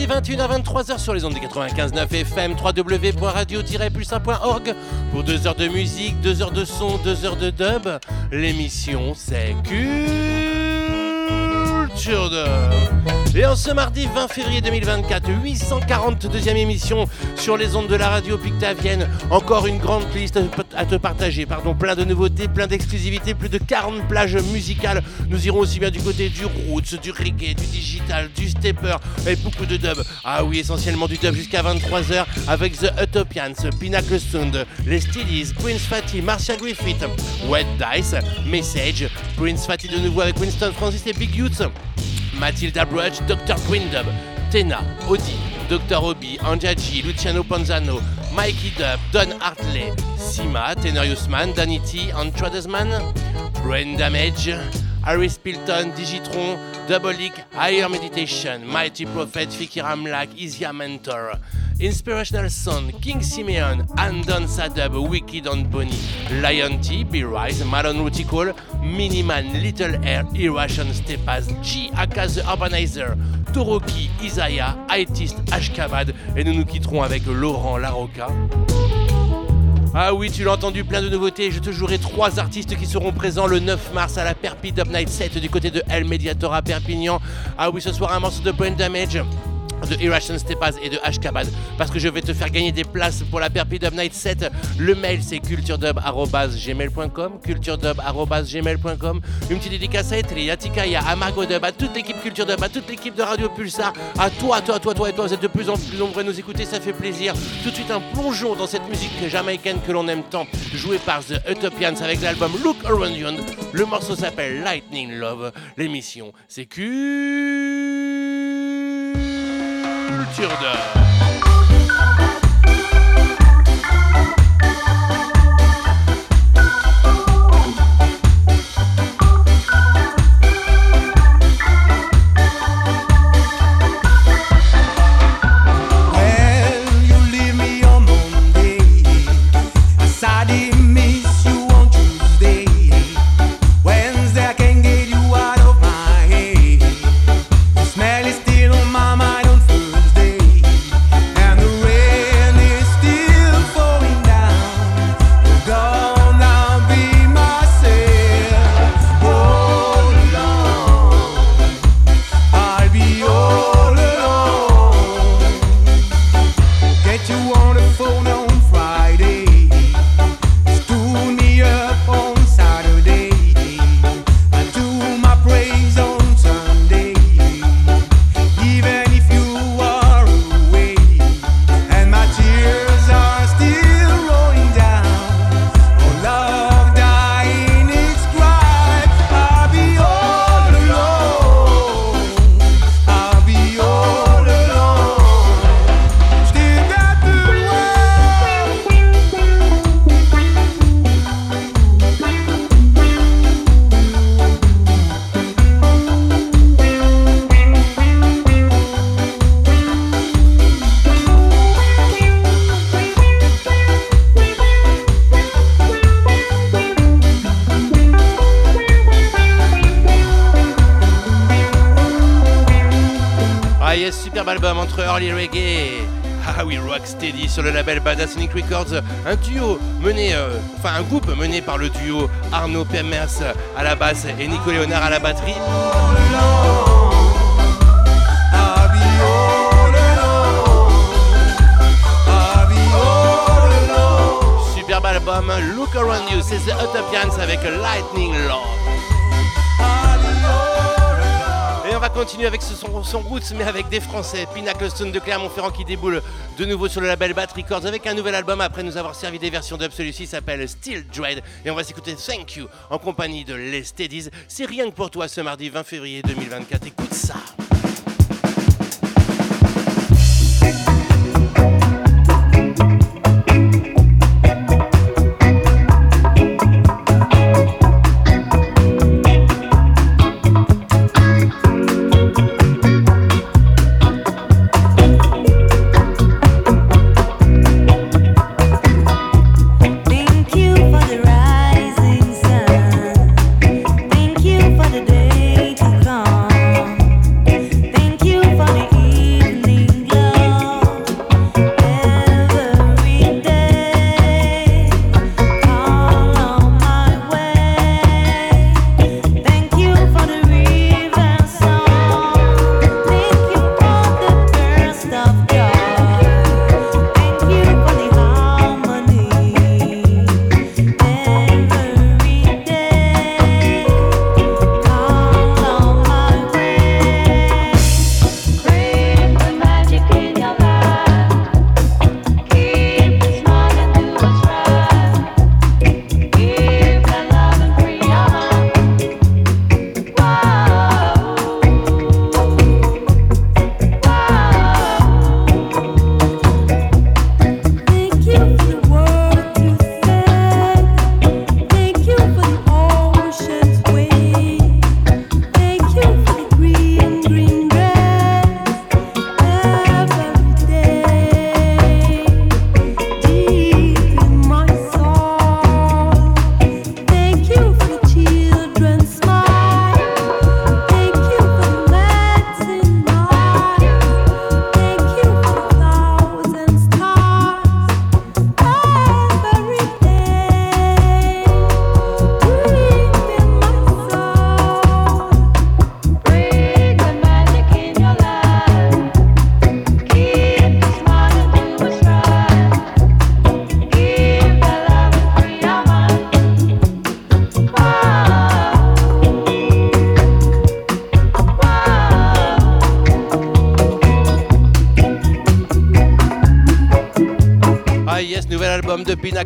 les mardis 21h 23h sur les ondes de 95.9 FM www.radio-plus1.org pour deux heures de musique, deux heures de son, deux heures de dub. L'émission c'est Culture Dub. Et en ce mardi 20 février 2024, 842e émission sur les ondes de la radio Pictavienne. Encore une grande liste à te partager, pardon, plein de nouveautés, plein d'exclusivités, plus de 40 plages musicales. Nous irons aussi bien du côté du roots, du reggae, du digital, du stepper et beaucoup de dub. Ah oui, essentiellement du dub jusqu'à 23h avec The Utopians, Pinnacle Sound, les Steelies, Prince Fatty, Marcia Griffith, Wet Dice, Message, Prince Fatty de nouveau avec Winston Francis et Big Youths. Matilda Brudge, Dr. Grindub, Tena, Odi, Dr. Obi, Anjaji, Luciano Ponzano, Mikey Dub, Don Hartley, Sima, Tenorius Man, Danny T, Tradesman, Brain Damage, Harris Pilton, Digitron, Double Higher Meditation, Mighty Prophet, Fikiram Lag, Isia Mentor. Inspirational Song, King Simeon, Andon Sadub, Wicked on Bonnie, Lion T, B-Rise, Malon Rutical, Miniman, Little Air, Irration Stepas, G, Aka the Urbanizer, Toroki, Isaiah, Itist, Ashkabad, et nous nous quitterons avec Laurent Larocca. Ah oui, tu l'as entendu, plein de nouveautés. Je te jouerai trois artistes qui seront présents le 9 mars à la Perpi Dub Night 7 du côté de El Mediator Perpignan. Ah oui, ce soir un morceau de Brain Damage de Irration Stepaz et de Ashkabad parce que je vais te faire gagner des places pour la Perpi Dub Night 7. Le mail c'est culturedub.gmail.com culturedub.gmail.com Une petite dédicace à Etri, à Tikaya, à Dub, à toute l'équipe Culture Dub, à toute l'équipe de Radio Pulsar, à toi, toi, toi, toi et toi, vous êtes de plus en plus nombreux à nous écouter, ça fait plaisir. Tout de suite un plongeon dans cette musique jamaïcaine que l'on aime tant, jouée par The Utopians avec l'album Look Around You. Le morceau s'appelle Lightning Love. L'émission c'est Culture de... sur le label Badasonic Records, un duo mené, euh, enfin un groupe mené par le duo Arnaud Pemers à la basse et Nico Léonard à la batterie. Superbe album Look Around You, c'est The Utopians avec Lightning Love va continuer avec son, son roots, mais avec des Français. Pinnacle Stone de Clermont-Ferrand qui déboule de nouveau sur le label Bat Records avec un nouvel album après nous avoir servi des versions dub. Celui-ci s'appelle Still Dread et on va s'écouter Thank You en compagnie de Les Steadies. C'est rien que pour toi ce mardi 20 février 2024. Écoute ça.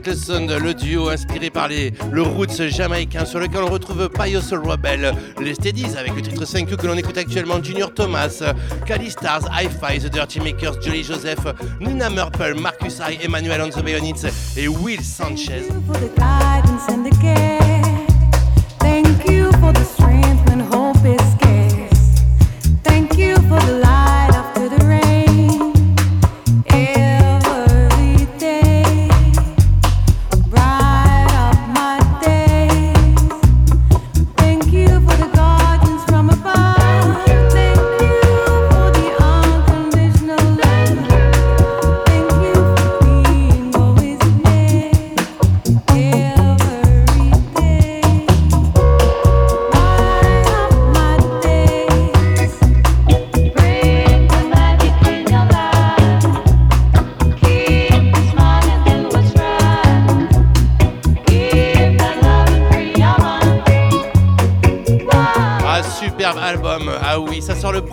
Sound, le duo inspiré par les, le roots jamaïcain sur lequel on retrouve Pious Rebel, les Steadies avec le titre 5 que l'on écoute actuellement, Junior Thomas, Cali Stars, Hi-Fi, The Dirty Makers, Jolly Joseph, Nina Murple, Marcus I, Emmanuel on the et Will Sanchez.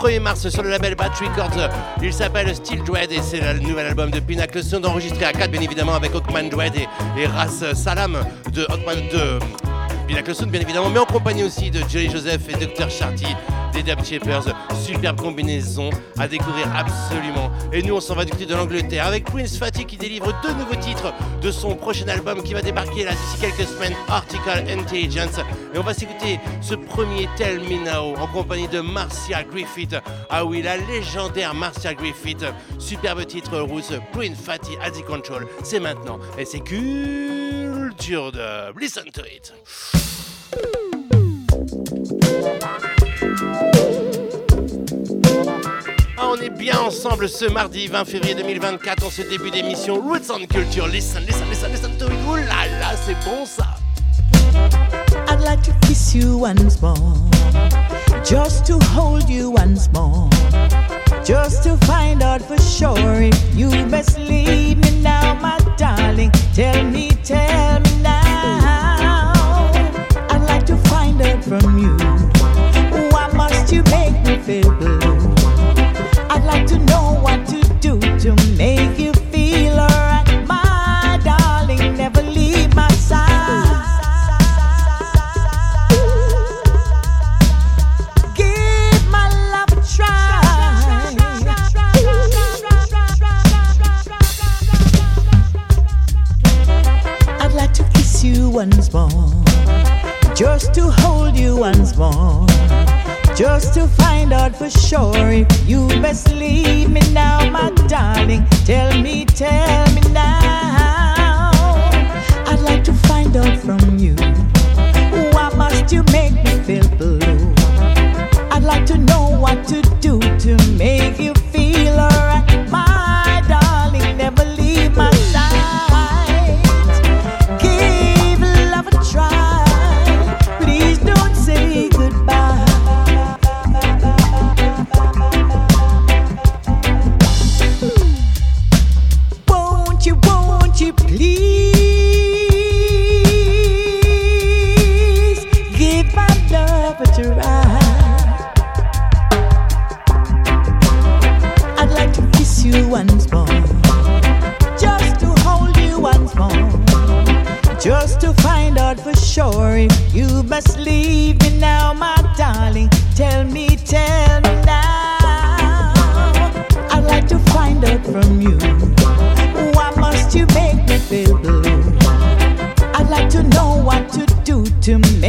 1er mars sur le label Bat Records. Il s'appelle Still Dread et c'est le nouvel album de Pinnacle Sound enregistré à 4 bien évidemment avec Hawkman Dread et, et Ras Salam de Pinnacle Sound bien évidemment, mais en compagnie aussi de Jerry Joseph et Dr. Sharty des Dab Shapers. Superbe combinaison à découvrir absolument. Et nous on s'en va du côté de l'Angleterre avec Prince Fatty qui délivre deux nouveaux titres de son prochain album qui va débarquer là d'ici quelques semaines, Article Intelligence. Et on va s'écouter ce premier Tell Me Now en compagnie de Marcia Griffith. Ah oui, la légendaire Marcia Griffith. Superbe titre rousse, Prince Fatty Addy Control. C'est maintenant et c'est culture de. Listen to it. Ah, on est bien ensemble ce mardi 20 février 2024 en ce début d'émission Roots and Culture. Listen, listen, listen, listen to it. Ouh là là, c'est bon ça. I'd like to kiss you once more, just to hold you once more, just to find out for sure if you best leave me now, my darling. Tell me, tell me now. I'd like to find out from you, why must you make me feel blue? I'd like to know what to do to make just to hold you once more, just to find out for sure if you best leave me now, my darling. Tell me, tell me now. I'd like to find out from you. Why must you make me feel blue? I'd like to know what to do to make you must leave me now, my darling. Tell me, tell me now. I'd like to find out from you. Why must you make me feel blue? I'd like to know what to do to make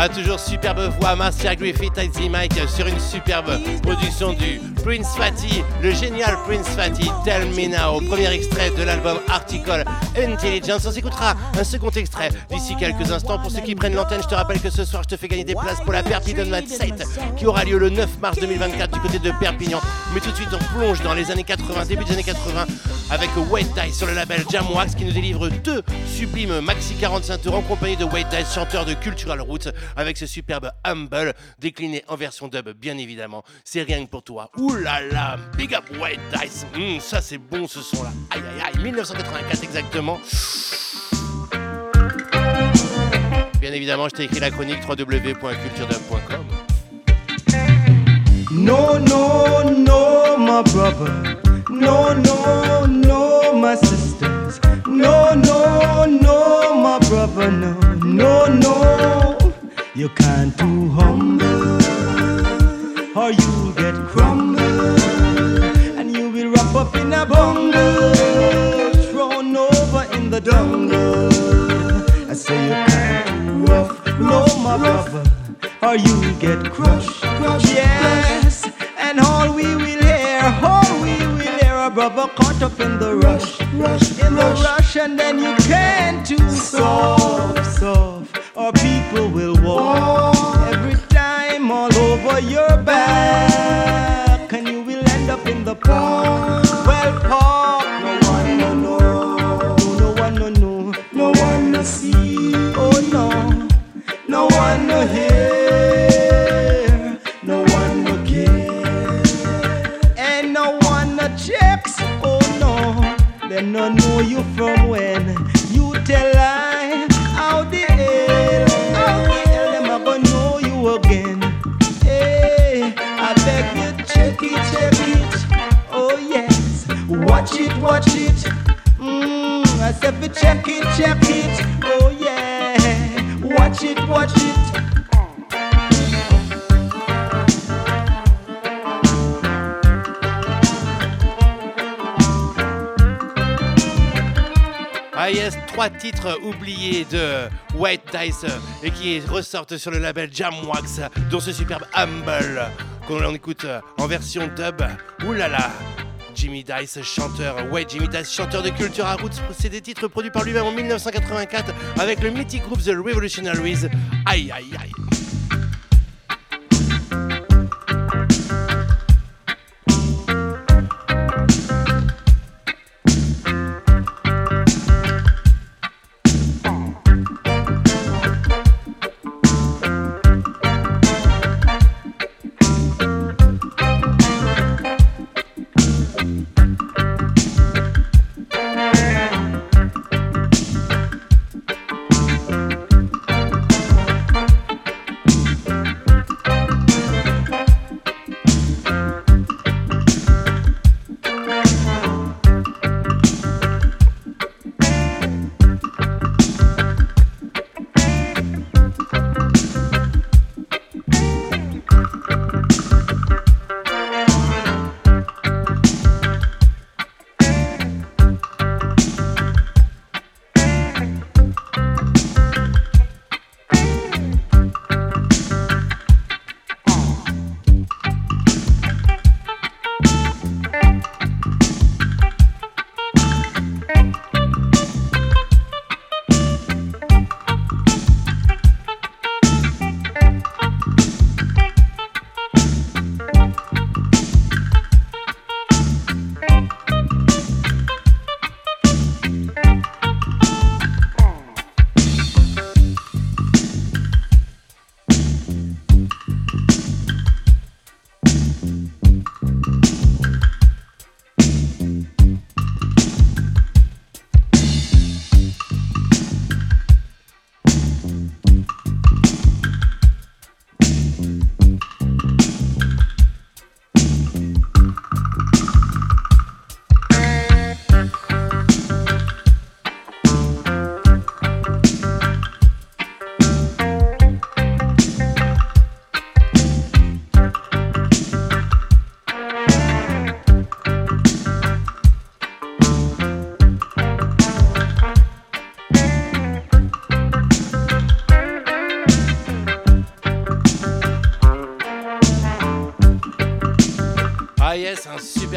Ah, toujours superbe voix, Marcia Griffith, Icy Mike sur une superbe production du Prince Fatty, le génial Prince Fatty, Tell Me Now, premier extrait de l'album Article Intelligence. On s'écoutera un second extrait d'ici quelques instants. Pour ceux qui prennent l'antenne, je te rappelle que ce soir, je te fais gagner des places pour la Perpignan Night Sight qui aura lieu le 9 mars 2024 du côté de Perpignan. Mais tout de suite, on plonge dans les années 80, début des années 80, avec White Dice sur le label Jamwax qui nous délivre deux sublimes maxi 45 tours en compagnie de White Dice, chanteur de Cultural Roots, avec ce superbe Humble décliné en version dub, bien évidemment. C'est rien que pour toi. Là, big up White Dice. Hum, ça c'est bon ce son-là. Aïe aïe aïe, 1984 exactement. Bien évidemment, je t'ai écrit la chronique www.culturedub.com. No, no, no, my brother. No, no, no, my sisters. No, no, no, my brother. No, no, no. You can't too humble, or you'll get crumbled, and you will wrap up in a bungle, the. I say you can't rough, no, my brother, or you'll get crushed. Yes, and all we will hear, all we will hear, a brother caught up in the rush, rush, in the rush, and then you can't too soft, soft, or people will walk every time all over your back, and you will end up in the park. Well, park, no, know you from when you tell lie, how the hell, how the hell them a gonna know you again? Hey, I beg you check it, check it, oh yes, watch it, watch it. Mm, I said check it, check it, oh yeah, watch it, watch it. Trois titres oubliés de White Dice euh, et qui ressortent sur le label Jamwax, dont ce superbe Humble qu'on écoute euh, en version dub. Oulala Jimmy Dice, chanteur, ouais Jimmy Dice, chanteur de Culture à Roots, c'est des titres produits par lui-même en 1984 avec le mythique groupe The Revolutionaries. Aïe aïe aïe.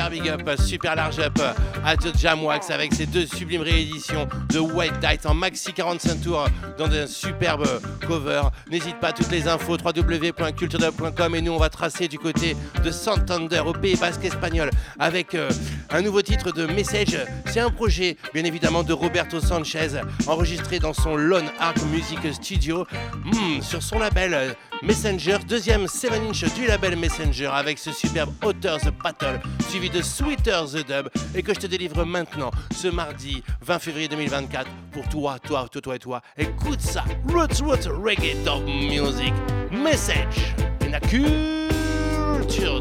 Super big up, super large up à The Jamwax avec ses deux sublimes rééditions de White Dice en maxi 45 tours dans un superbe cover. N'hésite pas, toutes les infos www.culturedub.com et nous on va tracer du côté de Santander au Pays Basque espagnol avec euh, un nouveau titre de Message. C'est un projet, bien évidemment, de Roberto Sanchez, enregistré dans son Lone Arc Music Studio, Hmm, sur son label euh, Messenger, deuxième 7-inch du label Messenger, avec ce superbe Authors Battle, suivi de Sweeter the Dub, et que je te délivre maintenant, ce mardi 20 février 2024, pour toi, toi, toi, toi et toi. Écoute ça, Roots Roots Reggae Dub Music, Message, in a culture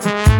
d'or. Otters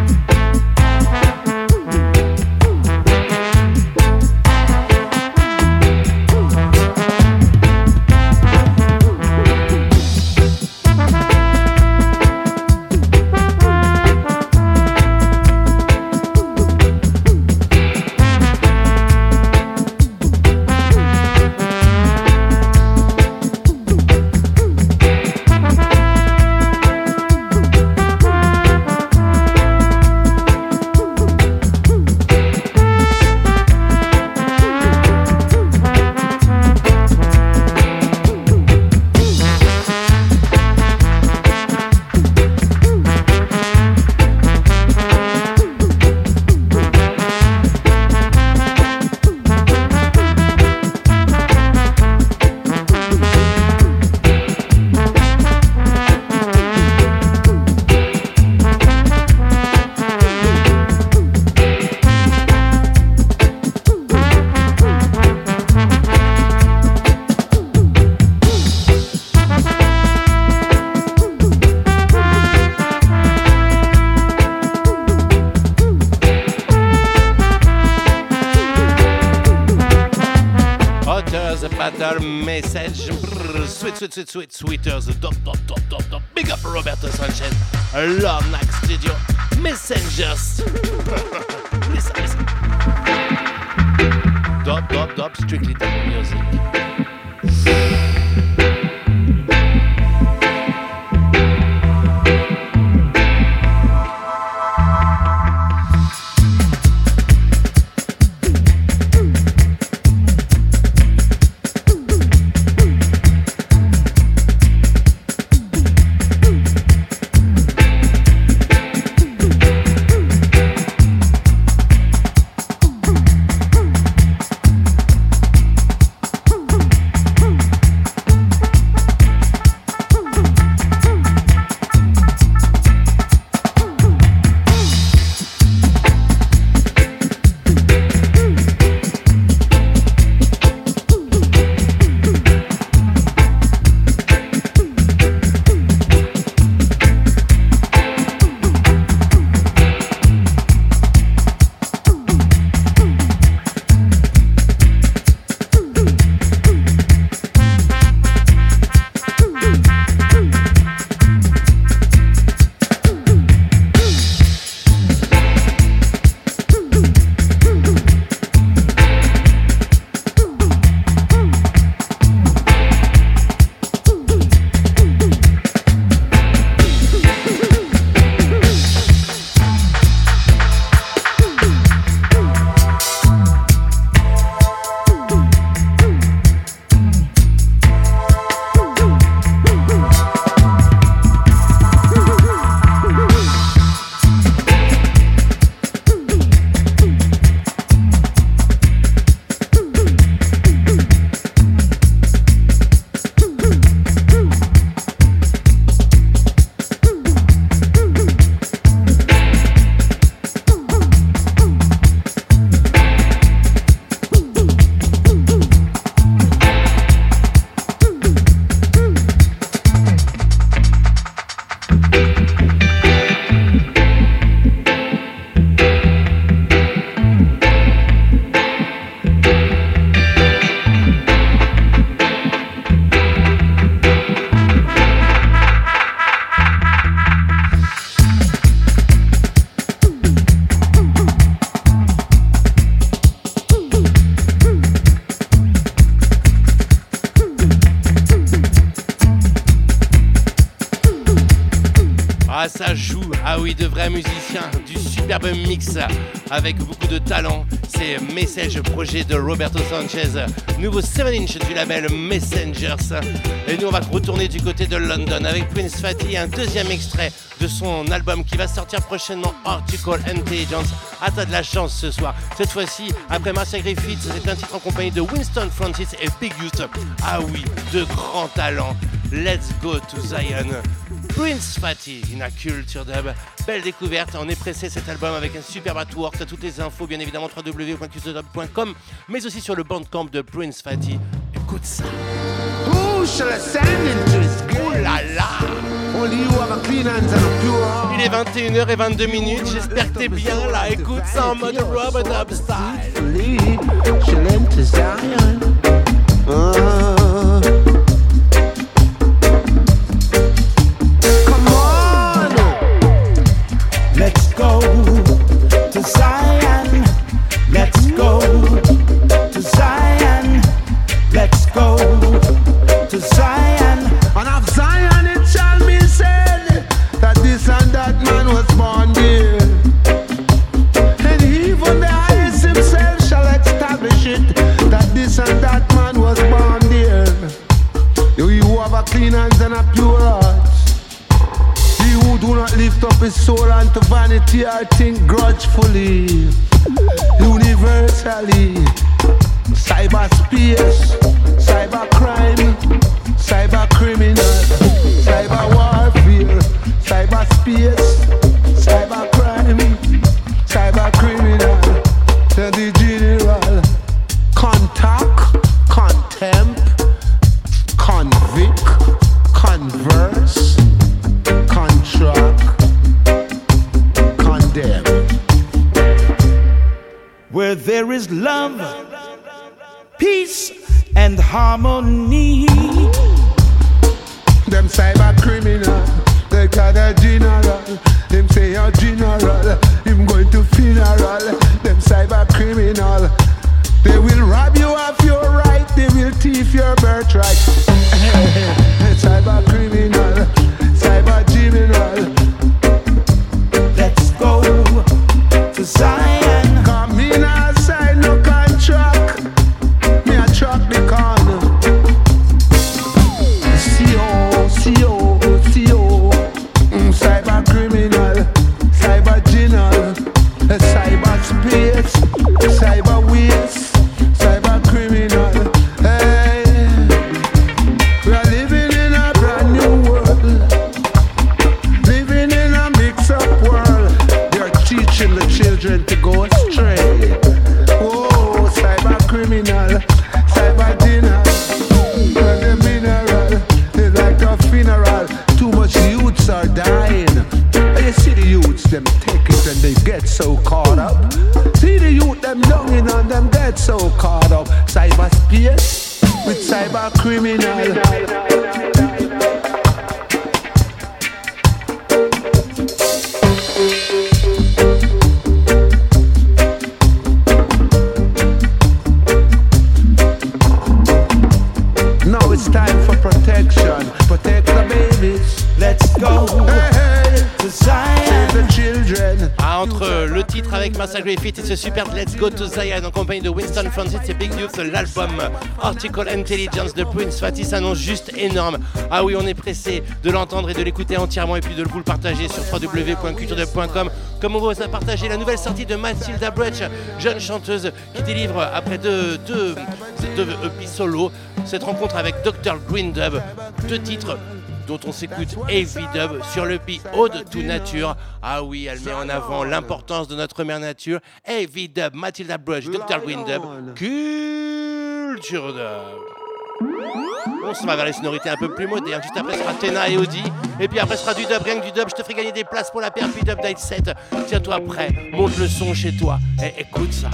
Sweet, sweet, sweeters. Dop, dop, dop, dop, dop. Big up Roberto Sanchez. Love Max Studio. Messengers. listen, listen. Dop, dop, dop. Strictly techno music. Nouveau 7 inch du label Messengers. Et nous, on va retourner du côté de London avec Prince Fatty, un deuxième extrait de son album qui va sortir prochainement, Article Intelligence. Ah, t'as de la chance ce soir. Cette fois-ci, après Marcia Griffiths, c'est un titre en compagnie de Winston Francis et Big Youth. Ah oui, de grands talents. Let's go to Zion. Prince Fatty, in a culture dub. Belle découverte, on est pressé cet album avec un super artwork. T'as toutes les infos, bien évidemment, www.culturedub.com, mais aussi sur le bandcamp de Prince Fatty. Écoute ça. Who shall ascend into his Oh là là Only you have a clean hands and a pure heart. Il est 21h22 minutes, j'espère que t'es bien là. Écoute ça en mode Robert Dub style. L'album Article Intelligence de Prince Fatty s'annonce juste énorme. Ah oui, on est pressé de l'entendre et de l'écouter entièrement et puis de vous le partager sur www.culturedub.com. Comme on vous a partagé la nouvelle sortie de Mathilda Bretch, jeune chanteuse qui délivre après deux, deux, deux EP solo cette rencontre avec Dr. Green Dub, deux titres dont on s'écoute Heavy Dub sur le pi Ode to Nature. Ah oui, elle met en avant l'importance de notre mère nature. Heavy Dub, Matilda Brush, Dr. Green Dub, On se va vers les sonorités un peu plus modernes. Juste après, ce sera Tena et Audi. Et puis après, ce sera du dub, rien que du dub. Je te ferai gagner des places pour la PRP Dub Night 7. Tiens-toi prêt, monte le son chez toi. Et écoute ça.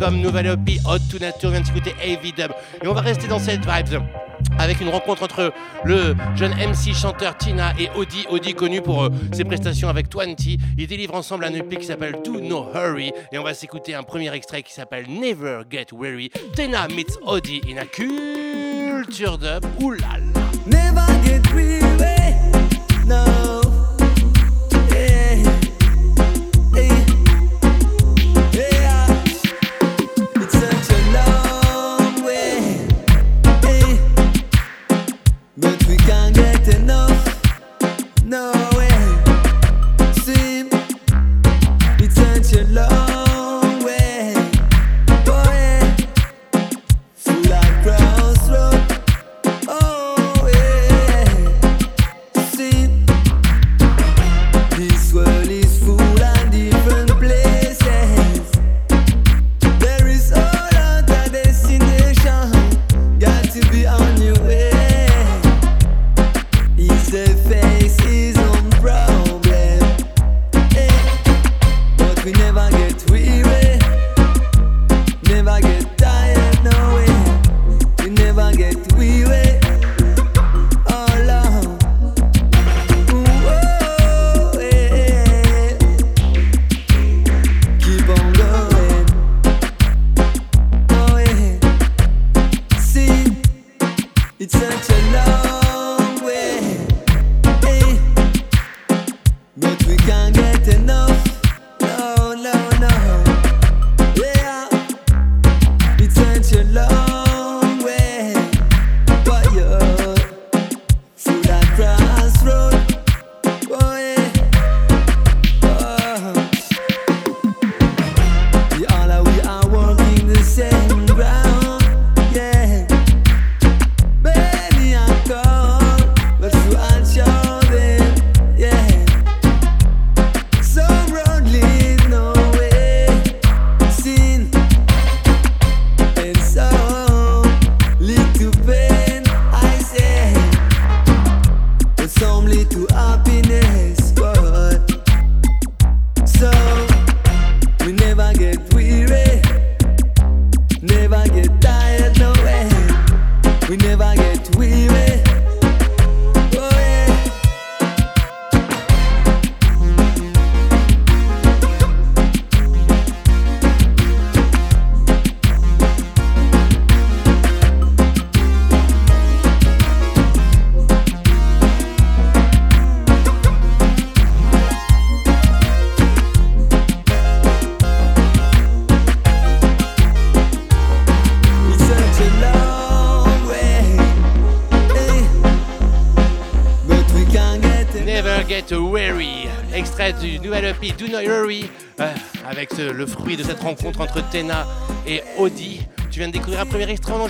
comme nouvelle EP hot to Nature. vient de s'écouter Heavy Dub. Et on va rester dans cette vibe avec une rencontre entre le jeune MC chanteur Tina et Audi. Audi connu pour euh, ses prestations avec Twenty. Ils délivrent ensemble un EP qui s'appelle Do No Hurry. Et on va s'écouter un premier extrait qui s'appelle Never Get Weary. Tina meets Audi in a culture dub. Oulala. Never get weary. No.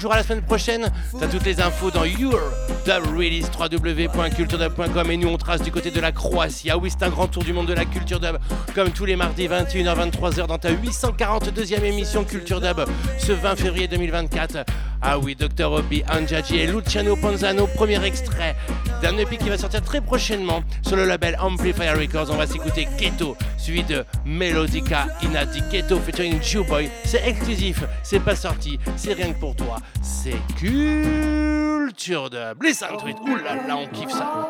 Jouera la semaine prochaine. T'as toutes les infos dans Your Dub Release, www.culturedub.com et nous on trace du côté de la Croatie. Ah oui, c'est un grand tour du monde de la culture dub, comme tous les mardis 21h, 23h dans ta 842e émission Culture Dub ce 20 février 2024. Ah oui, Dr. Obi, Anjaji et Luciano Ponzano, premier extrait d'un EP qui va sortir très prochainement sur le label Amplifier Records. On va s'écouter Ghetto, de Melodica Inadi Ghetto featuring Boy. C'est exclusif, c'est pas sorti, c'est rien que pour toi. C'est Culture to it. Ouh là là, on kiffe ça.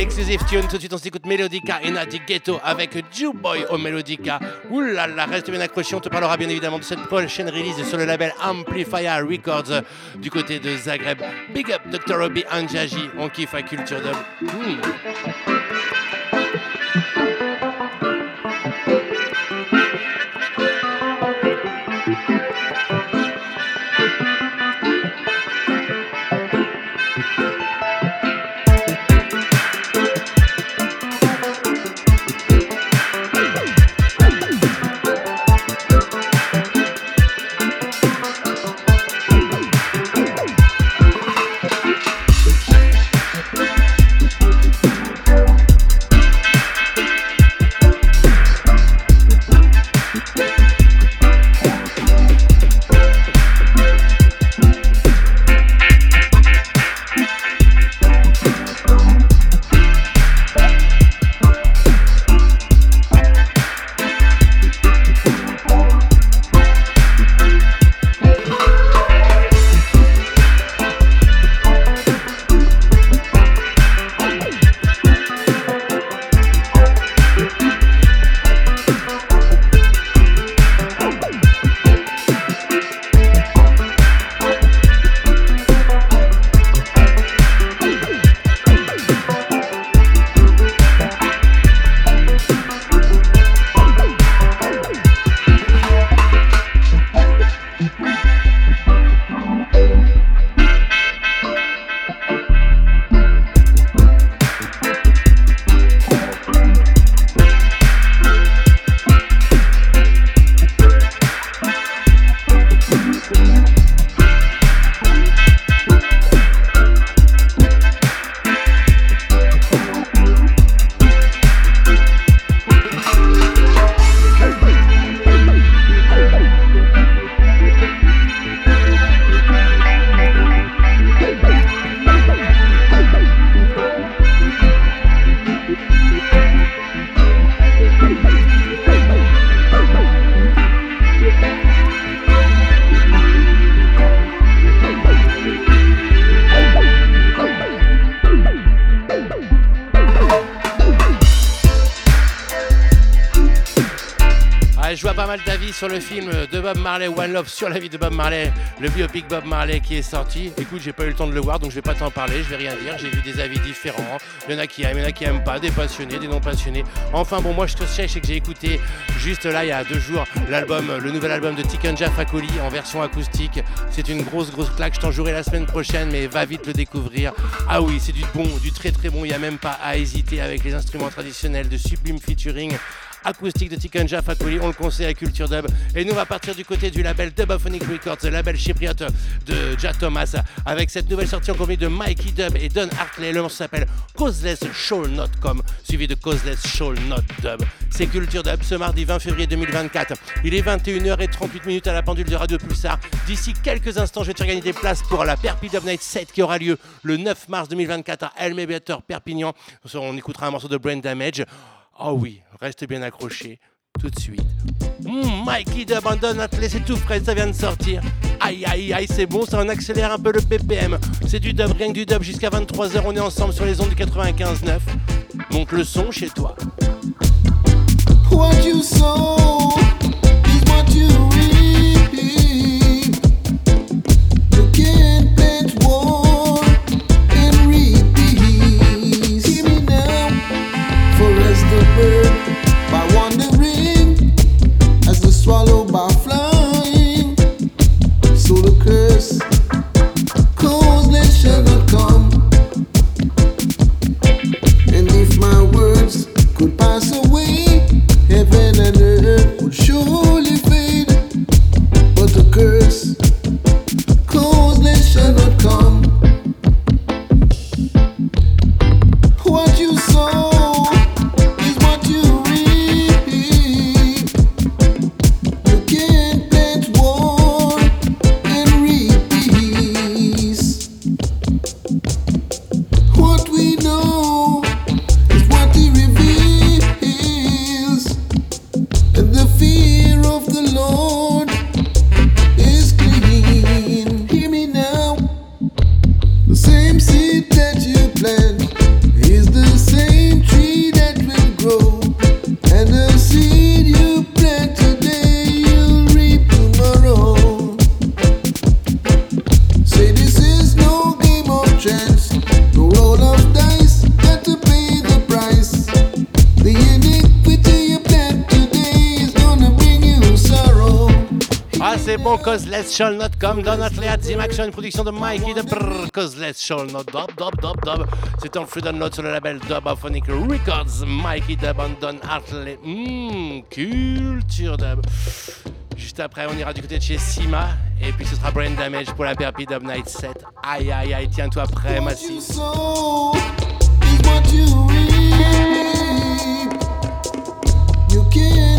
Exclusive tunes. Tout de suite on s'écoute Melodica et Nadi Ghetto avec Boy au Melodica. Là, reste bien accroché. On te parlera bien évidemment de cette prochaine release sur le label Amplifier Records du côté de Zagreb. Big up Dr. Obi Njaji, on kiffe à Culture Dub. Hmm. Mal d'avis sur le film de Bob Marley, One Love sur la vie de Bob Marley, le biopic Bob Marley qui est sorti. Écoute, j'ai pas eu le temps de le voir, donc je vais pas t'en parler, je vais rien dire. J'ai vu des avis différents. Il y en a qui aiment, il y en a qui aiment pas, des passionnés, des non passionnés. Enfin bon, moi je te sais, c'est que j'ai écouté juste là il y a deux jours l'album, le nouvel album de Tikenja Fakoli en version acoustique. C'est une grosse grosse claque. Je t'en jouerai la semaine prochaine, mais va vite le découvrir. Ah oui, c'est du bon, du très très bon. Il y a même pas à hésiter avec les instruments traditionnels de Sublime featuring acoustique de Tikenja Fakoli, on le conseille à Culture Dub. Et nous, on va partir du côté du label Dubophonic Records, le label chypriote de Jack Thomas, avec cette nouvelle sortie en compagnie de Mikey Dub et Don Hartley. Le morceau s'appelle Causeless Show Not Com, suivi de Causeless Show Not Dub. C'est Culture Dub ce mardi 20 février 2024. Il est 21h38 minutes à la pendule de Radio Pulsar. D'ici quelques instants, je vais te gagner des places pour la Perpi Dub Night 7 qui aura lieu le 9 mars 2024 à Beater Perpignan. On écoutera un morceau de Brain Damage. Oh oui, reste bien accroché tout de suite. Mmh, Mikey de Abandon Atlas, c'est tout frais, ça vient de sortir. Aïe aïe aïe, c'est bon, ça en accélère un peu le BPM. C'est du dub, rien que du dub, jusqu'à 23h, on est ensemble sur les ondes du 95.9. Monte le son chez toi. What you is what you reap. Swallow by flying, so the curse causeless shall not come. And if my words could pass away, heaven and earth would surely fade. But the curse, causeless shall not come. What you sow Bon, Causeless Shall Not Come, Don Atlee, Zim Action, une production de Mikey de Brrr, Causeless Shall Not Dub, Dub, Dub, Dub. C'est en free download sur le label Dubophonic Records, Mikey Dub and Don Hartley. Mmm, culture dub. Juste après, on ira du côté de chez Sima, et puis ce sera Brain Damage pour la Perpi Dub Night 7. Aïe, aïe, aïe, tiens-toi prêt, Massif. you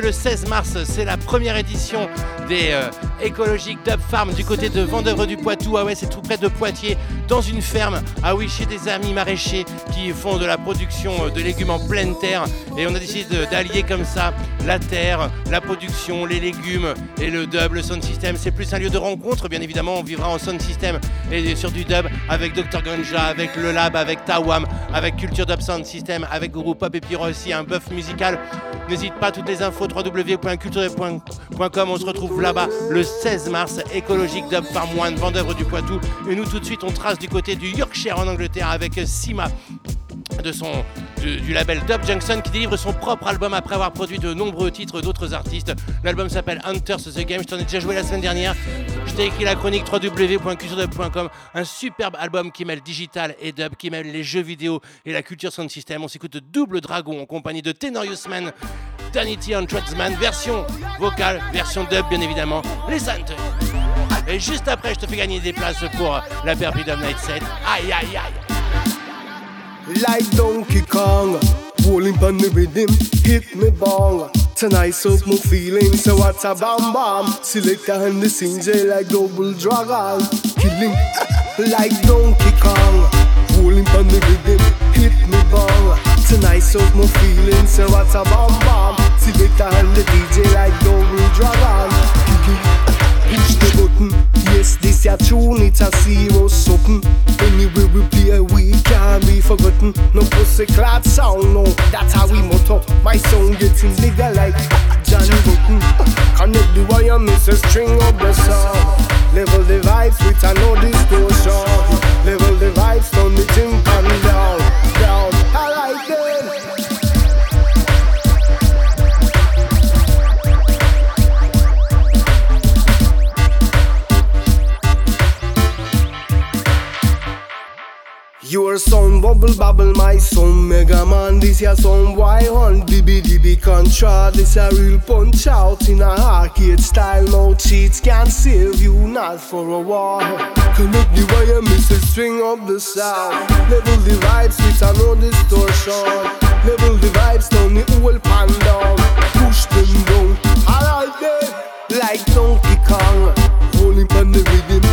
le 16 mars, c'est la première édition des euh, écologiques Dub Farm du côté de Vendeuvre du Poitou. Ah ouais, c'est tout près de Poitiers, dans une ferme. Ah oui, chez des amis maraîchers qui font de la production euh, de légumes en pleine terre. Et on a décidé d'allier comme ça la terre, la production, les légumes et le dub, le sound system. C'est plus un lieu de rencontre, bien évidemment. On vivra en sound system et sur du dub avec Dr Ganja, avec Le Lab, avec Tawam, avec Culture Dub Sound System, avec Guru Pop et puis aussi un buff musical. N'hésite pas, toutes les infos www.culture.com. On se retrouve là-bas le 16 mars, écologique Dub Farm One, Vendeuvre du Poitou. Et nous, tout de suite, on trace du côté du Yorkshire en Angleterre avec Sima de son, du, label Dub Junction qui délivre son propre album après avoir produit de nombreux titres d'autres artistes. L'album s'appelle Hunters the Game, je t'en ai déjà joué la semaine dernière. Je t'ai écrit la chronique www.culturedub.com, un superbe album qui mêle digital et dub, qui mêle les jeux vidéo et la culture sound system. On s'écoute Double Dragon en compagnie de Tenorius Man, Danity on Tradesman, version vocale, version dub bien évidemment. To it. Et juste après, je te fais gagner des places pour la Perpidum Night Set. Aïe aïe aïe. Like Donkey Kong, rolling the rhythm, hit me bong. Tonight up my feelings, so what a bam bam. Selector and the sings they like double dragon, killing like Donkey Kong, rolling on the rhythm, hit me bong. Tonight up my feelings, so what a bam bam. Selector and the DJ like double dragon. Push the button. Yes, this tune, it's a zero something. Anyway we play, we can't be forgotten. No pussy clad sound, no, that's how we motto. My song sound getting bigger like Johnny Button. Connect the wire, miss a string of the song. Level the vibes with a no distortion. Level the vibes, turn the thing Your son bubble bubble, my son Mega Man. This your son boy hunt, DB DB contra. This a real punch out in a arcade style. No cheats can save you, not for a war. Connect the wire, miss a string up the sound. Level the vibes with a no distortion. Level the vibes down the whole pan down. Push them down. Like it like Donkey Kong. Rolling on the rhythm.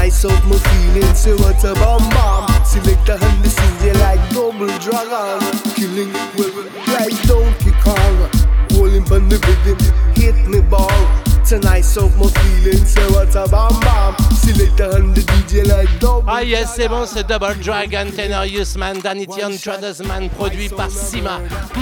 Tonight up my feelings, say what a bomb bomb. Selector and the CJ like double dragon. Killing well, like Donkey Kong. Rolling on the rhythm, hit me bong. And Ah yes, c'est bon, c'est Double Dragon, Tenorius Man, Danitian Traders Man, produit par Sima.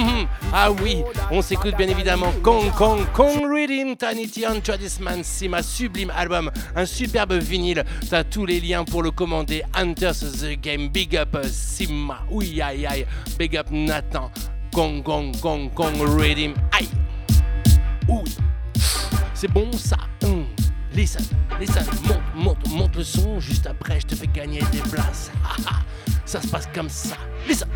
Ah oui, on s'écoute bien évidemment Kong Kong Kong Rhythm, Danitian Traders Man, Sima, sublime album, un superbe vinyle. T'as tous les liens pour le commander. Hunters the Game, big up euh, Sima, oui aïe aïe, big up Nathan. Kong Kong Kong Kong Rhythm, aïe. Ouh. C'est bon ça. Hum. Listen, listen, monte, monte, monte le son. Juste après, je te fais gagner des places. ça se passe comme ça. Listen.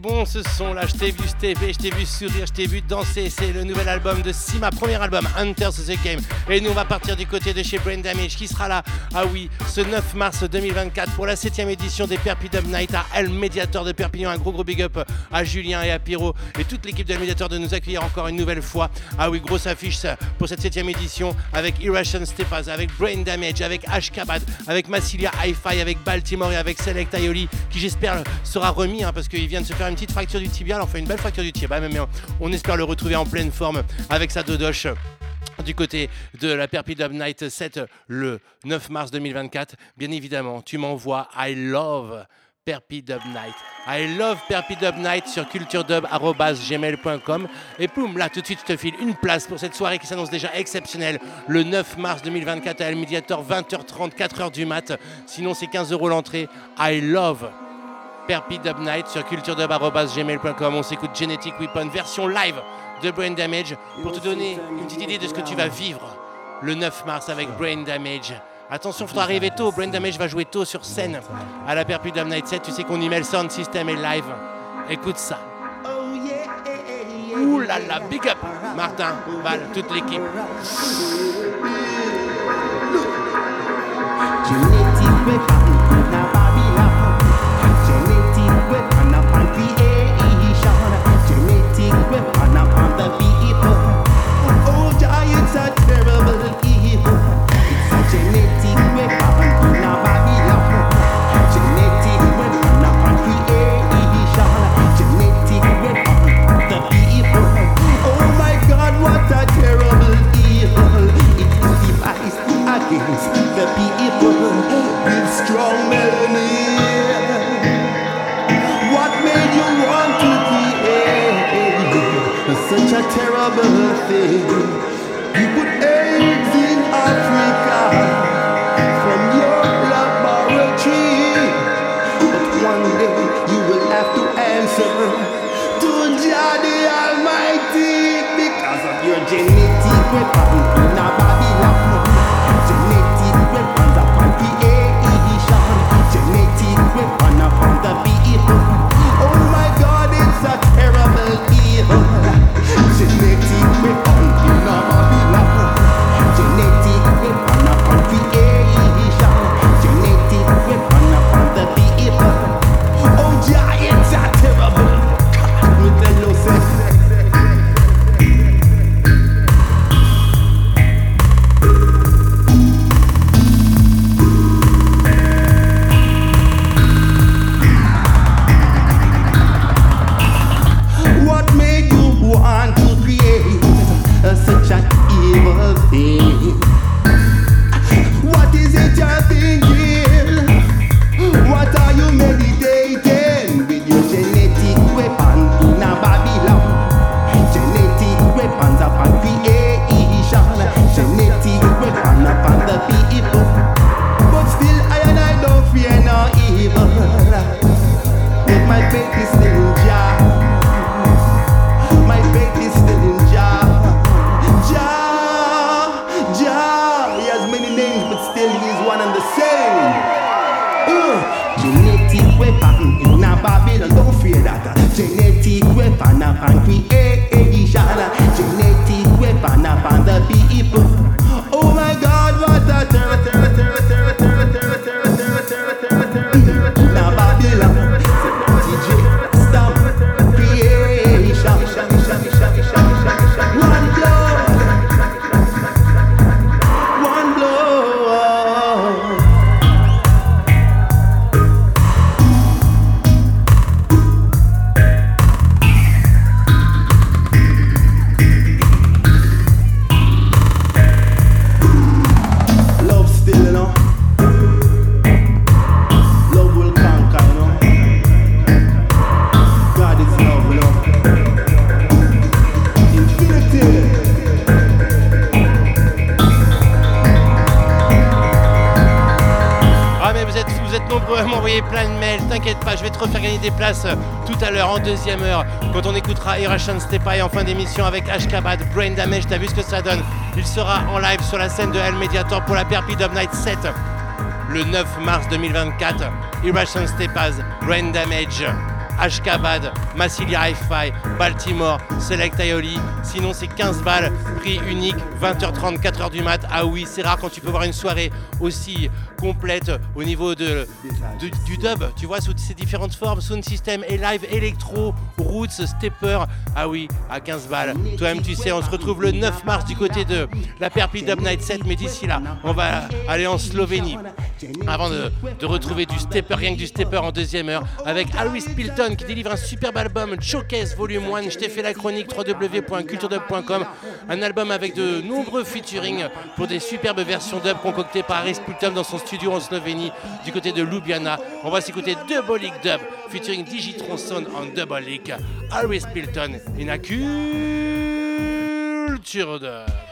bom ce son là, je t'ai vu stepper, je t'ai vu sourire, je t'ai vu danser. C'est le nouvel album de Sima, premier album, Hunters the Game. Et nous on va partir du côté de chez Brain Damage qui sera là, ah oui, ce 9 mars 2024 pour la 7 édition des Perpi Dub Night à El Mediator de Perpignan. Un gros gros big up à Julien et à Pierrot et toute l'équipe de El Mediator de nous accueillir encore une nouvelle fois. Ah oui, grosse affiche pour cette 7 édition avec Irration Stepas, avec Brain Damage, avec Ashkabad, avec Massilia Hi-Fi, avec Baltimore et avec Select Aioli qui j'espère sera remis hein, parce qu'il vient de se faire une petite fracture du tibia, enfin une belle fracture du tibia, mais on espère le retrouver en pleine forme avec sa dodoche du côté de la Perpi Dub Night 7 le 9 mars 2024. Bien évidemment, tu m'envoies I love Perpi Dub Night. I love Perpi Dub Night sur culturedub.gmail.com et poum, là tout de suite je te file une place pour cette soirée qui s'annonce déjà exceptionnelle le 9 mars 2024 à El Mediator 20h30 4h du mat. Sinon c'est 15 euros l'entrée. I love Perpi Dub Night sur culturedub.gmail.com. On s'écoute Genetic Weapon version live de Brain Damage pour te donner une petite idée de ce que tu vas vivre le 9 mars avec Brain Damage. Attention, il faudra arriver tôt. Brain Damage va jouer tôt sur scène à la Perpi Dub Night 7. Tu sais qu'on y met le sound system et live. Écoute ça. Ouh là là, big up Martin, Val, toute l'équipe. Terrible thing? You put eggs in Africa from your laboratory, but one day you will have to answer to Jah the Almighty because of your genetic weapon. Tout à l'heure en deuxième heure quand on écoutera Irration Stepai en fin d'émission avec Ashkabad, Brain Damage, t'as vu ce que ça donne? Il sera en live sur la scène de El Mediator pour la Perpi Dub Night 7 le 9 mars 2024. Irration Stepas, Brain Damage. Ashkabad, Massilia Hi-Fi, Baltimore, Select Aioli. Sinon, c'est 15 balles, prix unique, 20h30, 4h du mat. Ah oui, c'est rare quand tu peux voir une soirée aussi complète au niveau de, du dub, tu vois, ses différentes formes, sound system et live, électro, roots, stepper. Ah oui, à 15 balles. Toi-même, tu sais, on se retrouve le 9 mars du côté de la Perpi Dub Night 7, mais d'ici là, on va aller en Slovénie avant de, retrouver du stepper, rien que du stepper en deuxième heure, avec Harris Pilton qui délivre un superbe album, Showcase Volume 1. Je t'ai fait la chronique www.culturedub.com. Un album avec de nombreux featuring pour des superbes versions dub concoctées par Harris Pilton dans son studio en Slovénie, du côté de Ljubljana. On va s'écouter Double Dub, featuring Digitron Sound en Double Harris Pilton, in a culture dub.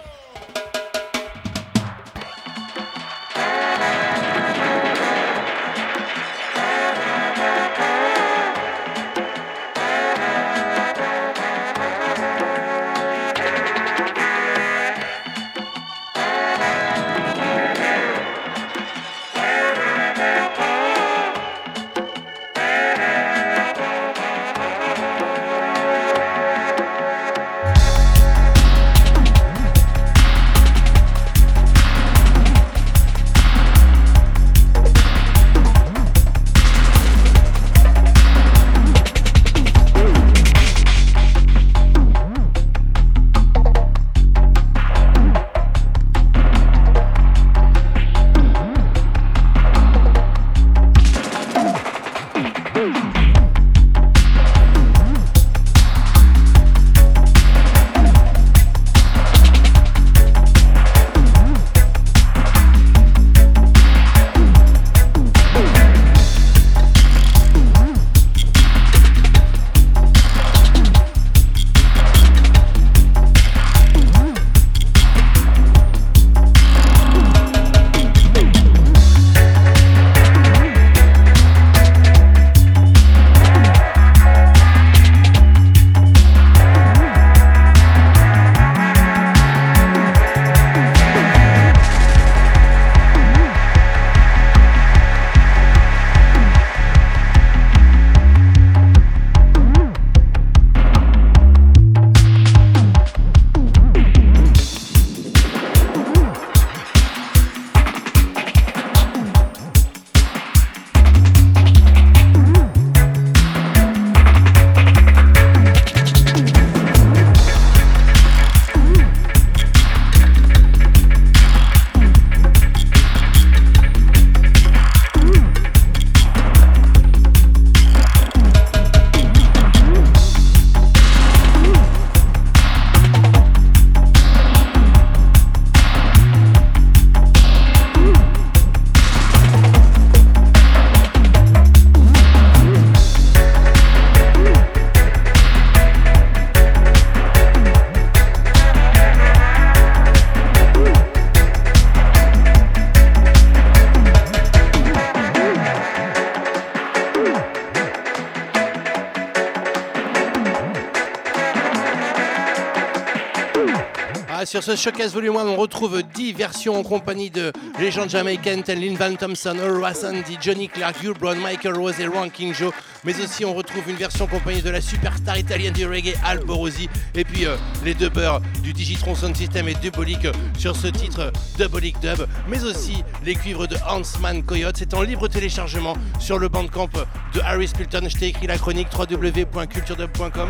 Ce showcase volume 1, on retrouve 10 versions en compagnie de légendes jamaïcaines telles Lynn Van Thompson, Earl Sandy, Johnny Clark, Hugh Michael Rose et Ranking Joe. Mais aussi, on retrouve une version en compagnie de la superstar italienne du reggae, Al Borosi. Et puis, euh, les dubbers du Digitron Sound System et Dubolic euh, sur ce titre Dubolic Dub. Mais aussi, les cuivres de Hansman Coyote. C'est en libre téléchargement sur le bandcamp de Harris Pilton. Je t'ai écrit la chronique www.culturedub.com.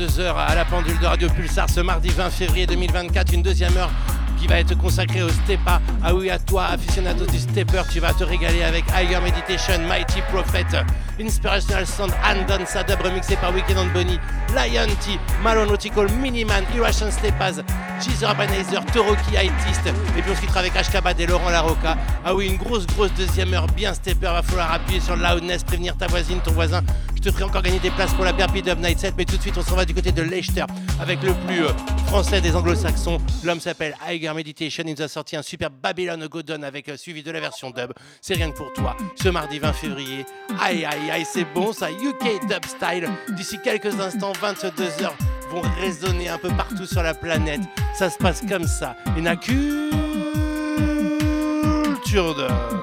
22h à la pendule de Radio Pulsar ce mardi 20 février 2024, une deuxième heure qui va être consacrée au Stepa. Ah oui, à toi, aficionado du Stepper, tu vas te régaler avec Higher Meditation, Mighty Prophet, Inspirational Sound, Andon Sadub, remixé par Weekend on Bunny, Lion T, Malonautical, Miniman, Irration Stepas, Cheezer Urbanizer, Toroki Haitist, et puis on se quittera avec Ashkabad et Laurent Larocca. Ah oui, une grosse, grosse deuxième heure bien Stepper, va falloir appuyer sur loudness, prévenir ta voisine, ton voisin. Je te ferai encore gagner des places pour la Perpi Dub Night 7, mais tout de suite on s'en va du côté de Leicester avec le plus euh, français des anglo-saxons. L'homme s'appelle Higher Meditation, il nous a sorti un super Babylon Godon avec euh, suivi de la version dub. C'est rien que pour toi, ce mardi 20 février. Aïe aïe aïe, c'est bon ça, UK Dub Style. D'ici quelques instants, 22h vont résonner un peu partout sur la planète. Ça se passe comme ça. Une culture dub.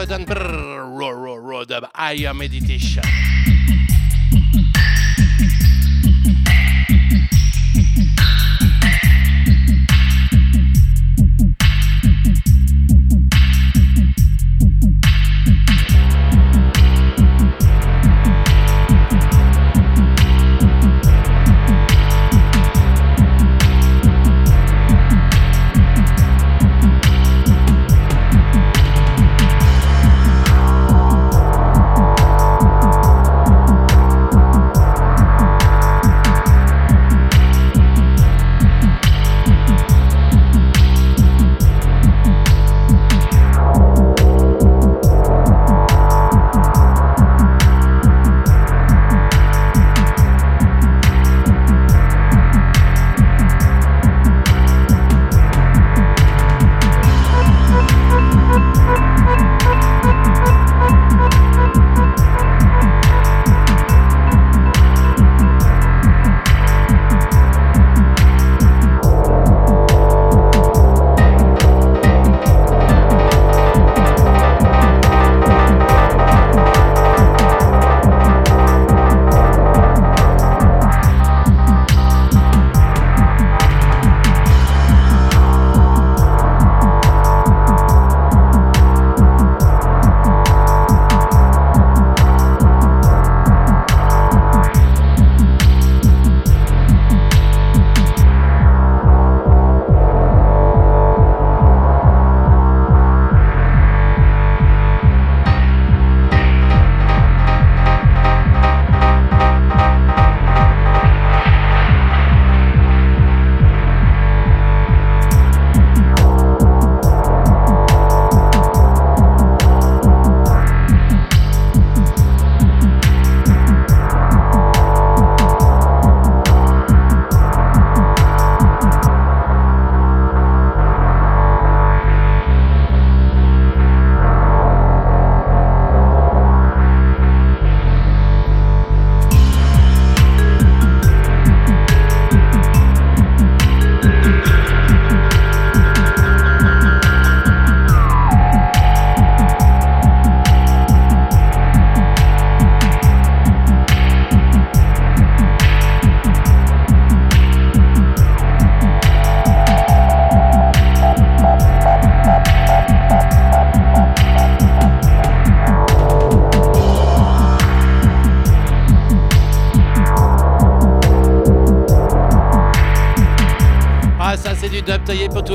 Babylon Golden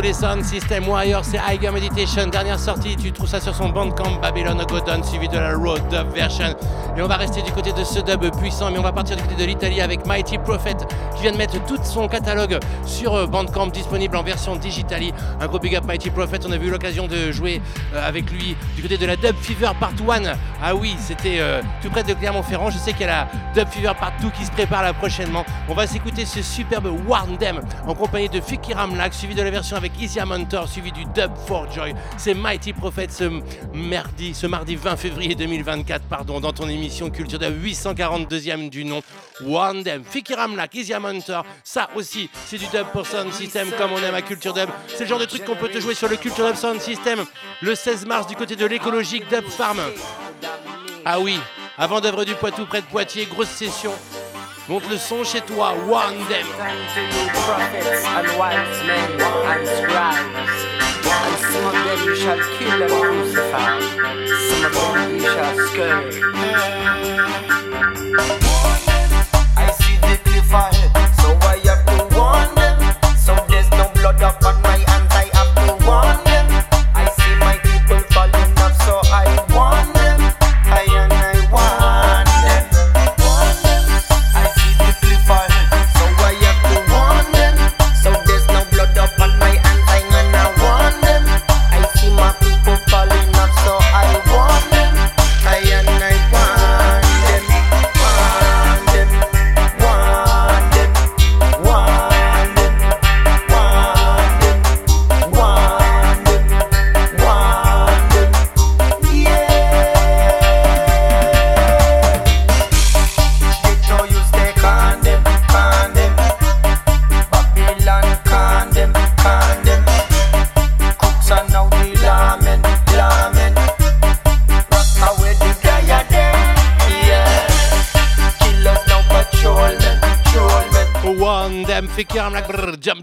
les sound System Warrior, c'est Higher Meditation. Dernière sortie, tu trouves ça sur son bandcamp Babylon Godon, suivi de la Road Dub version. Et on va rester du côté de ce dub puissant, mais on va partir du côté de l'Italie avec Mighty Prophet qui vient de mettre tout son catalogue sur euh, Bandcamp disponible en version digitali. Un gros big up Mighty Prophet, on a eu l'occasion de jouer euh, avec lui du côté de la Dub Fever Part 1. Ah oui, c'était euh, tout près de Clermont-Ferrand. Je sais qu'il y a la Dub Fever Part 2 qui se prépare là prochainement. On va s'écouter ce superbe Warn Them en compagnie de Fikiram Lak, suivi de la version avec Easy Mentor, suivi du Dub for Joy. C'est Mighty Prophet ce mardi, ce mardi 20 février 2024, pardon, dans ton émission Culture Dub 842e du nom. Warn Them, Fikiram Easy Mentor, ça aussi, c'est du dub pour Sound System comme on aime à Culture Dub. C'est le genre de truc qu'on peut te jouer sur le Culture Dub Sound System le 16 mars du côté de l'écologique Dub Farm. Ah oui, avant d'œuvre du Poitou près de Poitiers, grosse session. Monte le son chez toi, Warn Them. And some of them you shall kill and crucify. Some of them you shall scourge. I see the cliff ahead, so I have to warn them. So there's no blood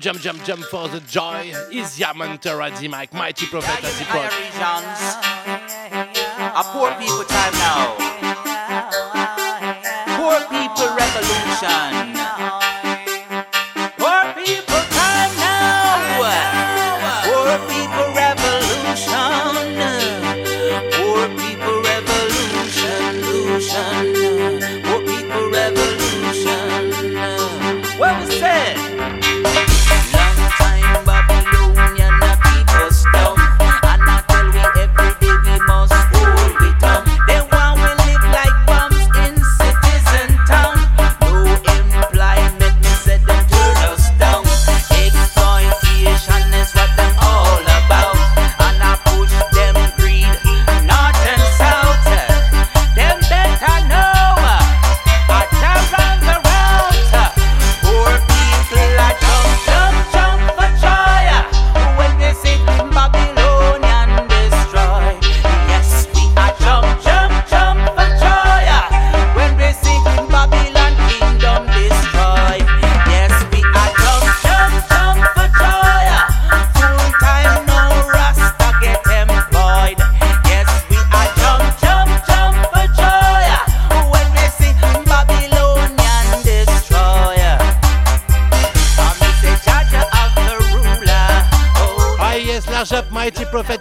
jump, jump, jump for the joy. Is Yamantara D Mike, mighty prophet as he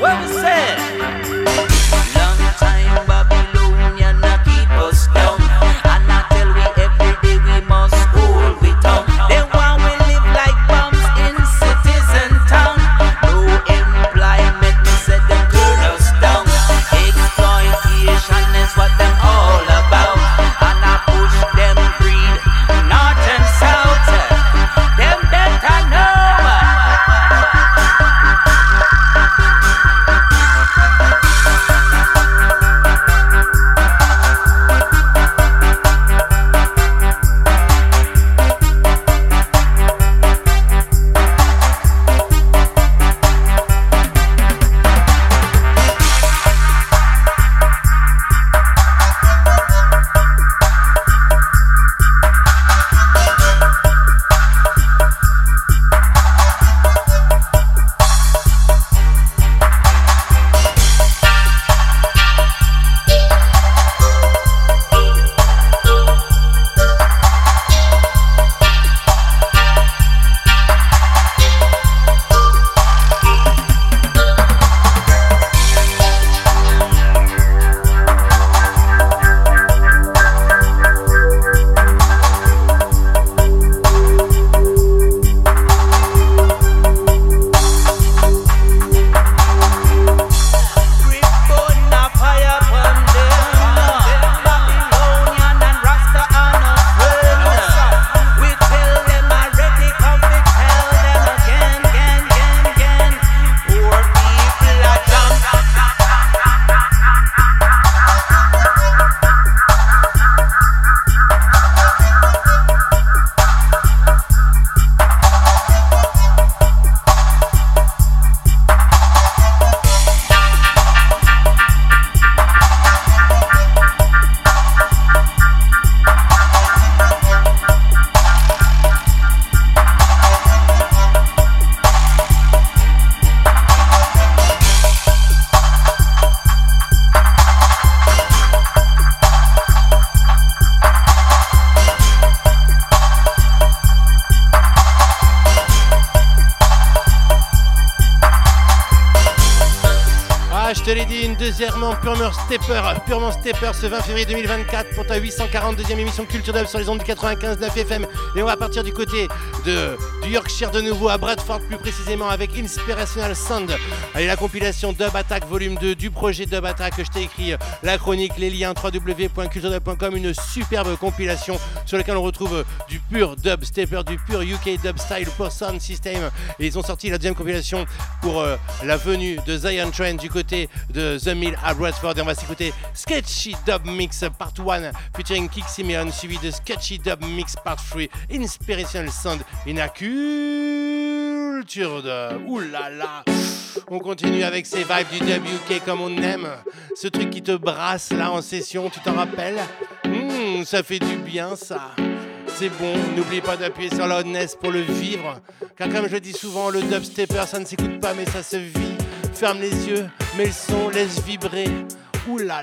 What was said? Stepper, purement stepper ce 20 février 2024 pour ta 842e émission Culture sur les ondes du 95.9 FM. Et on va partir du côté de, du Yorkshire de nouveau à Bradford plus précisément avec Inspirational Sound. Allez, la compilation Dub Attack volume 2 du projet Dub Attack. Je t'ai écrit la chronique, les liens www.culturedub.com, une superbe compilation sur laquelle on retrouve du pur dub stepper, du pur UK dub style pour Sound System. Et ils ont sorti la deuxième compilation pour euh, la venue de Zion Train du côté de The Mill à Bradford. Et on va s'écouter Sketchy Dub Mix Part 1 featuring Kick Simeon, suivi de Sketchy Dub Mix Part 3 Inspirational Sound culture de. Là! On continue avec ces vibes du UK comme on aime. Ce truc qui te brasse là en session, tu t'en rappelles? Hmm, ça fait du bien ça. C'est bon, n'oublie pas d'appuyer sur la hotness pour le vivre. Car comme je dis souvent, le dubstepper ça ne s'écoute pas mais ça se vit. Ferme les yeux, mets le son, laisse vibrer. Là.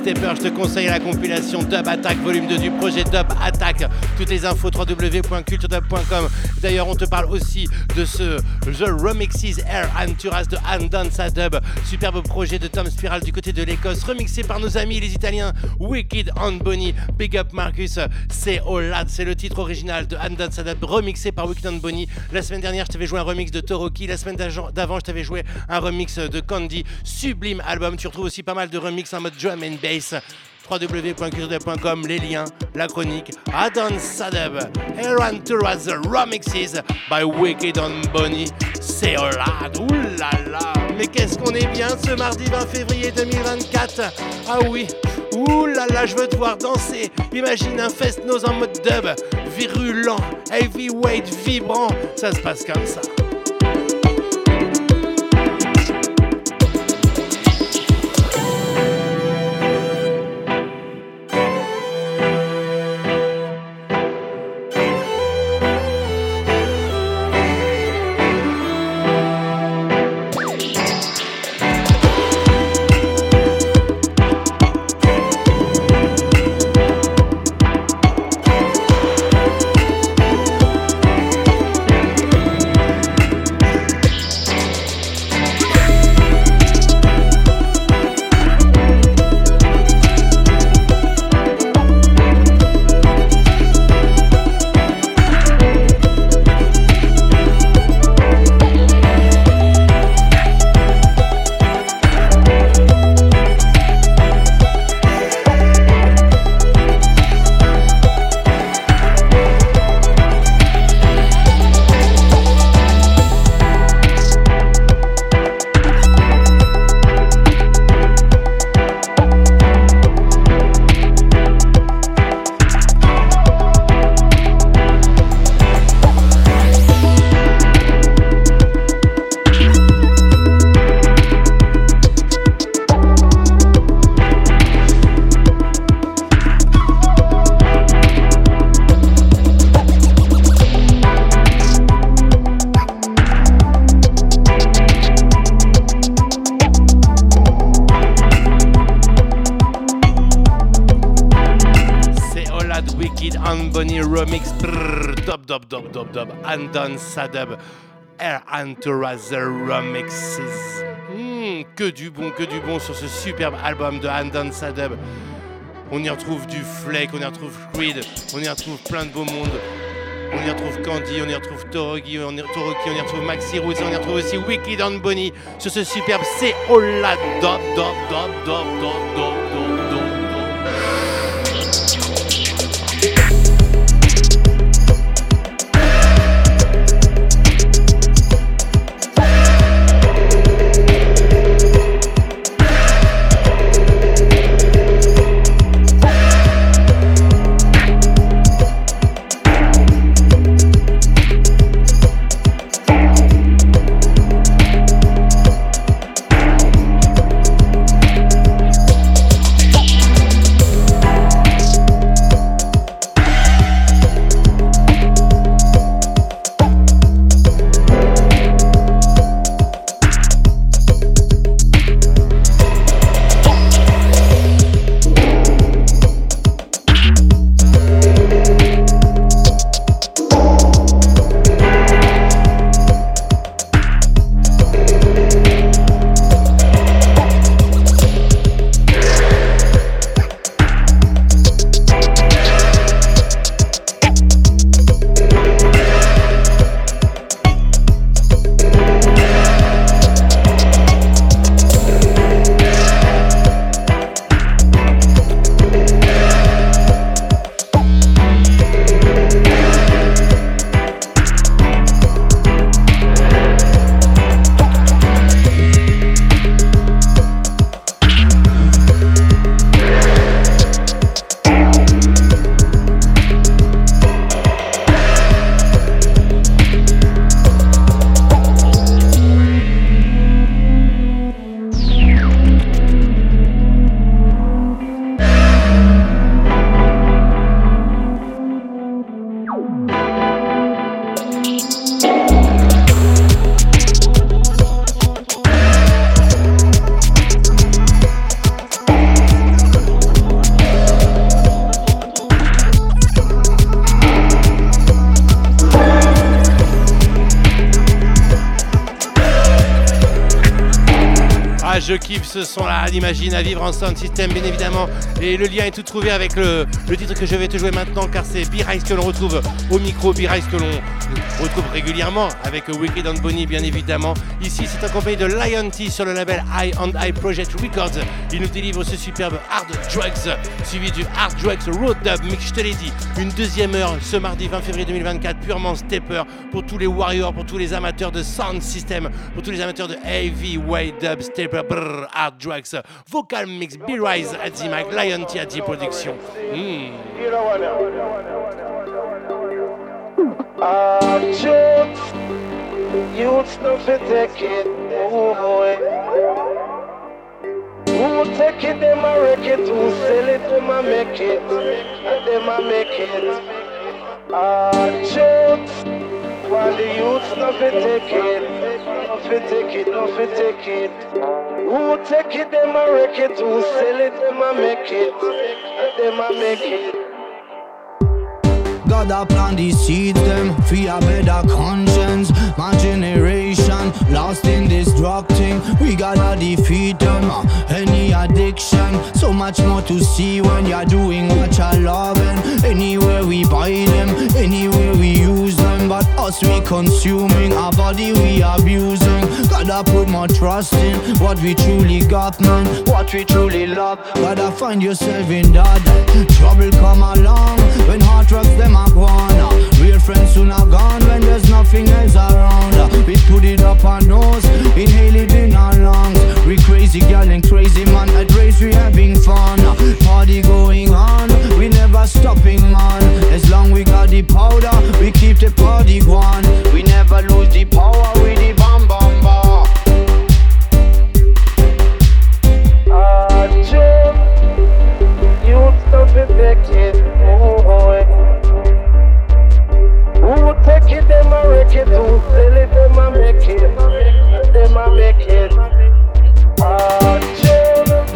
Stepper. Je te conseille la compilation Dub Attack volume 2 du projet Dub Attack. Toutes les infos www.culturedub.com. D'ailleurs, on te parle aussi de ce The Remixes Air Anturas de Andan Sadub. Superbe projet de Tom Spiral du côté de l'Écosse, remixé par nos amis les Italiens Wicked and Bonnie. Big up Marcus, c'est Olad, c'est le titre original de Andan Sadub, remixé par Wicked and Bonnie. La semaine dernière, je t'avais joué un remix de Toroki. La semaine d'avant, je t'avais joué un remix de Candy. Sublime album. Tu retrouves aussi pas mal de remix en mode drum and bass www.culturedub.com, les liens, la chronique, Adon Sadeb, Aaron Turas, the remixes by Wicked and Bonnie, c'est Olad, oulala, mais qu'est-ce qu'on est bien ce mardi 20 février 2024, ah oui, oulala, je veux te voir danser, imagine un fest-nose en mode dub, virulent, heavyweight, vibrant, ça se passe comme ça. Dub, dub. Andon Sadub. Air Antura The Remixes. Hmm, que du bon, que du bon sur ce superbe album de Andon Sadub. On y retrouve du Flake, on y retrouve Creed, on y retrouve plein de beaux mondes. On y retrouve Candy, on y retrouve Toroki, on y, on y retrouve Maxi Roots, on y retrouve aussi Wicked and Bonnie sur ce superbe C'est Dub, dub, dub, dub, dub, dub, dub, ce son-là, l'imagine à vivre en sound system, bien évidemment. Et le lien est tout trouvé avec le, titre que je vais te jouer maintenant, car c'est B-Rise que l'on retrouve au micro, B-Rise que l'on retrouve régulièrement avec Wicked and Bonnie, bien évidemment. Ici, c'est accompagné de Lion T sur le label High and High Project Records. Il nous délivre ce superbe Hard Drugs, suivi du Hard Drugs Road Dub Mix, je te l'ai dit. Une deuxième heure ce mardi 20 février 2024, purement stepper pour tous les warriors, pour tous les amateurs de sound system, pour tous les amateurs de heavy way dub, stepper, brrr, hard drugs, vocal mix, B-Rise the mic, Lion T the production. Hmm. No fi take it, oh. Who take it, them a wreck it, who sell it, them a make it, them a make it. Ah, jokes, while the youths no fi take it, no fi take it, no fi take it. Who take it, them a wreck it, who sell it, them a make it, them a make it. God a plant these seeds them. A better conscience. My generation lost in this drug thing. We gotta defeat them. uh, Any addiction, so much more to see when you're doing what you're loving. Anywhere we buy them, anywhere we use them, but us we consuming, our body we abusing. Gotta put more trust in what we truly got, man. What we truly love. Gotta find yourself in that. Trouble come along when hard drugs them are gone. Real friends soon are gone when there's nothing else around. We put it up our nose, inhale it in our lungs. We crazy gal and crazy man at race we having fun. Party going on, we never stopping man. As long we got the powder, we keep the party going. We never lose the power with the bam bam bam. Ah, Joe, fi take it, them a wreck it too them a make it, them a make it. Ah, children,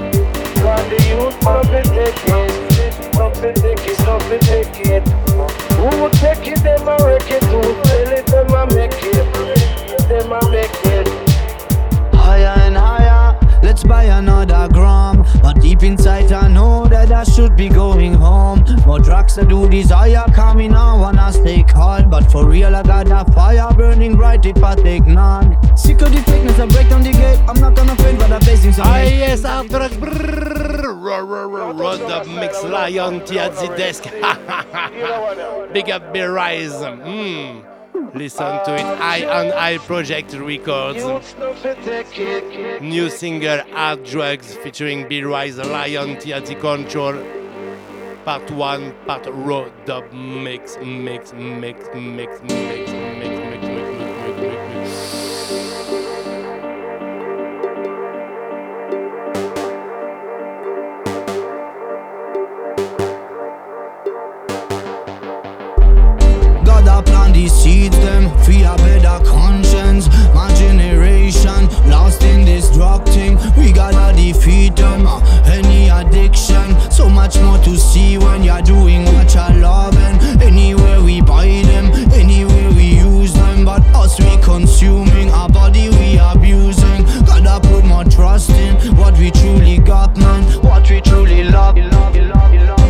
take it, them a wreck it too silly, them a make it, them a make it. I buy another gram. But deep inside, I know that I should be going home. More drugs I do desire, coming now wanna stay calm. But for real, I got that fire burning bright if I take none. Sick of the thickness, I break down the gate. I'm not gonna faint, but I'm facing some Ah yes, ro- road up mix, Lion T at. Big up B-Rise. Hmm. Listen to it, Eye on Eye Project Records. New single Hard Drugs featuring Bill Rise, Lion T at the control. Part 1, part raw dub mix, mix, mix, mix, mix, mix, mix, mix, mix, mix, mix. decedes them, fear a better conscience. My generation lost in destructing. We gotta defeat them. Uh, any addiction, so much more to see when you're doing what you're loving. Anywhere we buy them, anywhere we use them, but us we consuming our body we abusing. Gotta put more trust in what we truly got, man. What we truly love. love, love, love.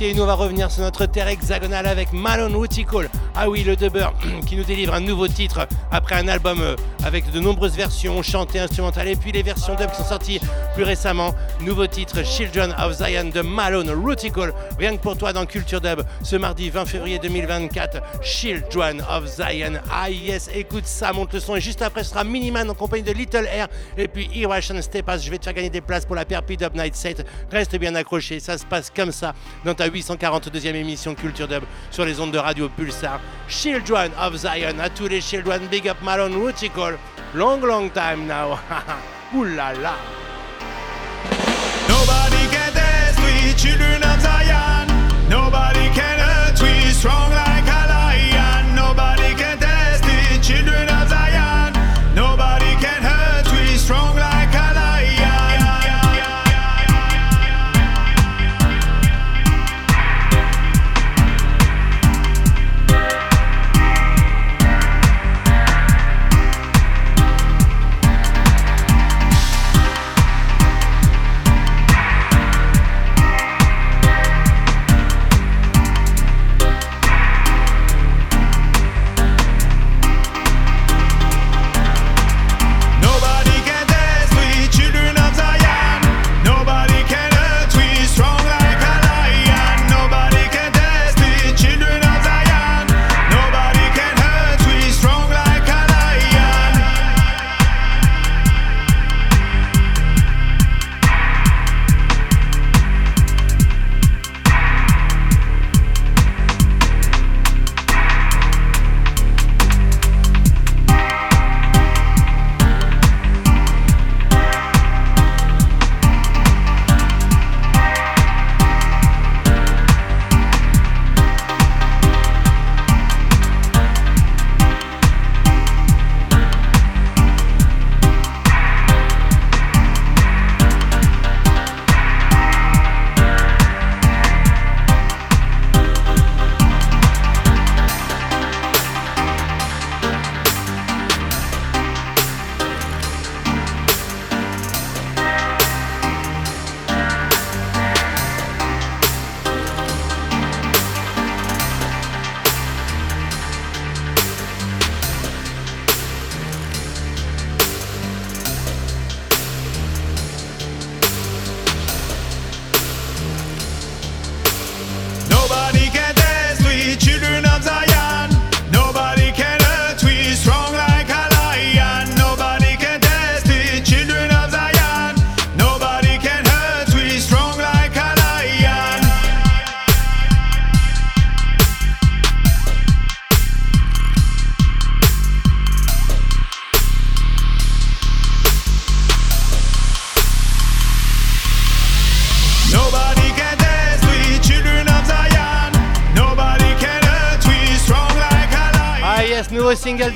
Et nous, on va revenir sur notre terre hexagonale avec Malone Woodtickle. Ah oui, le dubber qui nous délivre un nouveau titre après un album euh, avec de nombreuses versions chantées, instrumentales et puis les versions dub qui sont sorties plus récemment. Nouveau titre Children of Zion de Malone Woodtickle. Rien que pour toi dans Culture Dub ce mardi 20 février 2024. Children of Zion. Ah yes, écoute ça, monte le son. Et juste après, ce sera Miniman en compagnie de Little Air et puis Irration Stepas. Je vais te faire gagner des places pour la Perpi Dub Night Set. Reste bien accroché, ça se passe comme ça dans ta 842e émission Culture Dub sur les ondes de radio Pulsar. Children of Zion, à tous les children, big up Malone Woodtickle. Long, long time now. Là. Children of Zion. Nobody can hurt we strong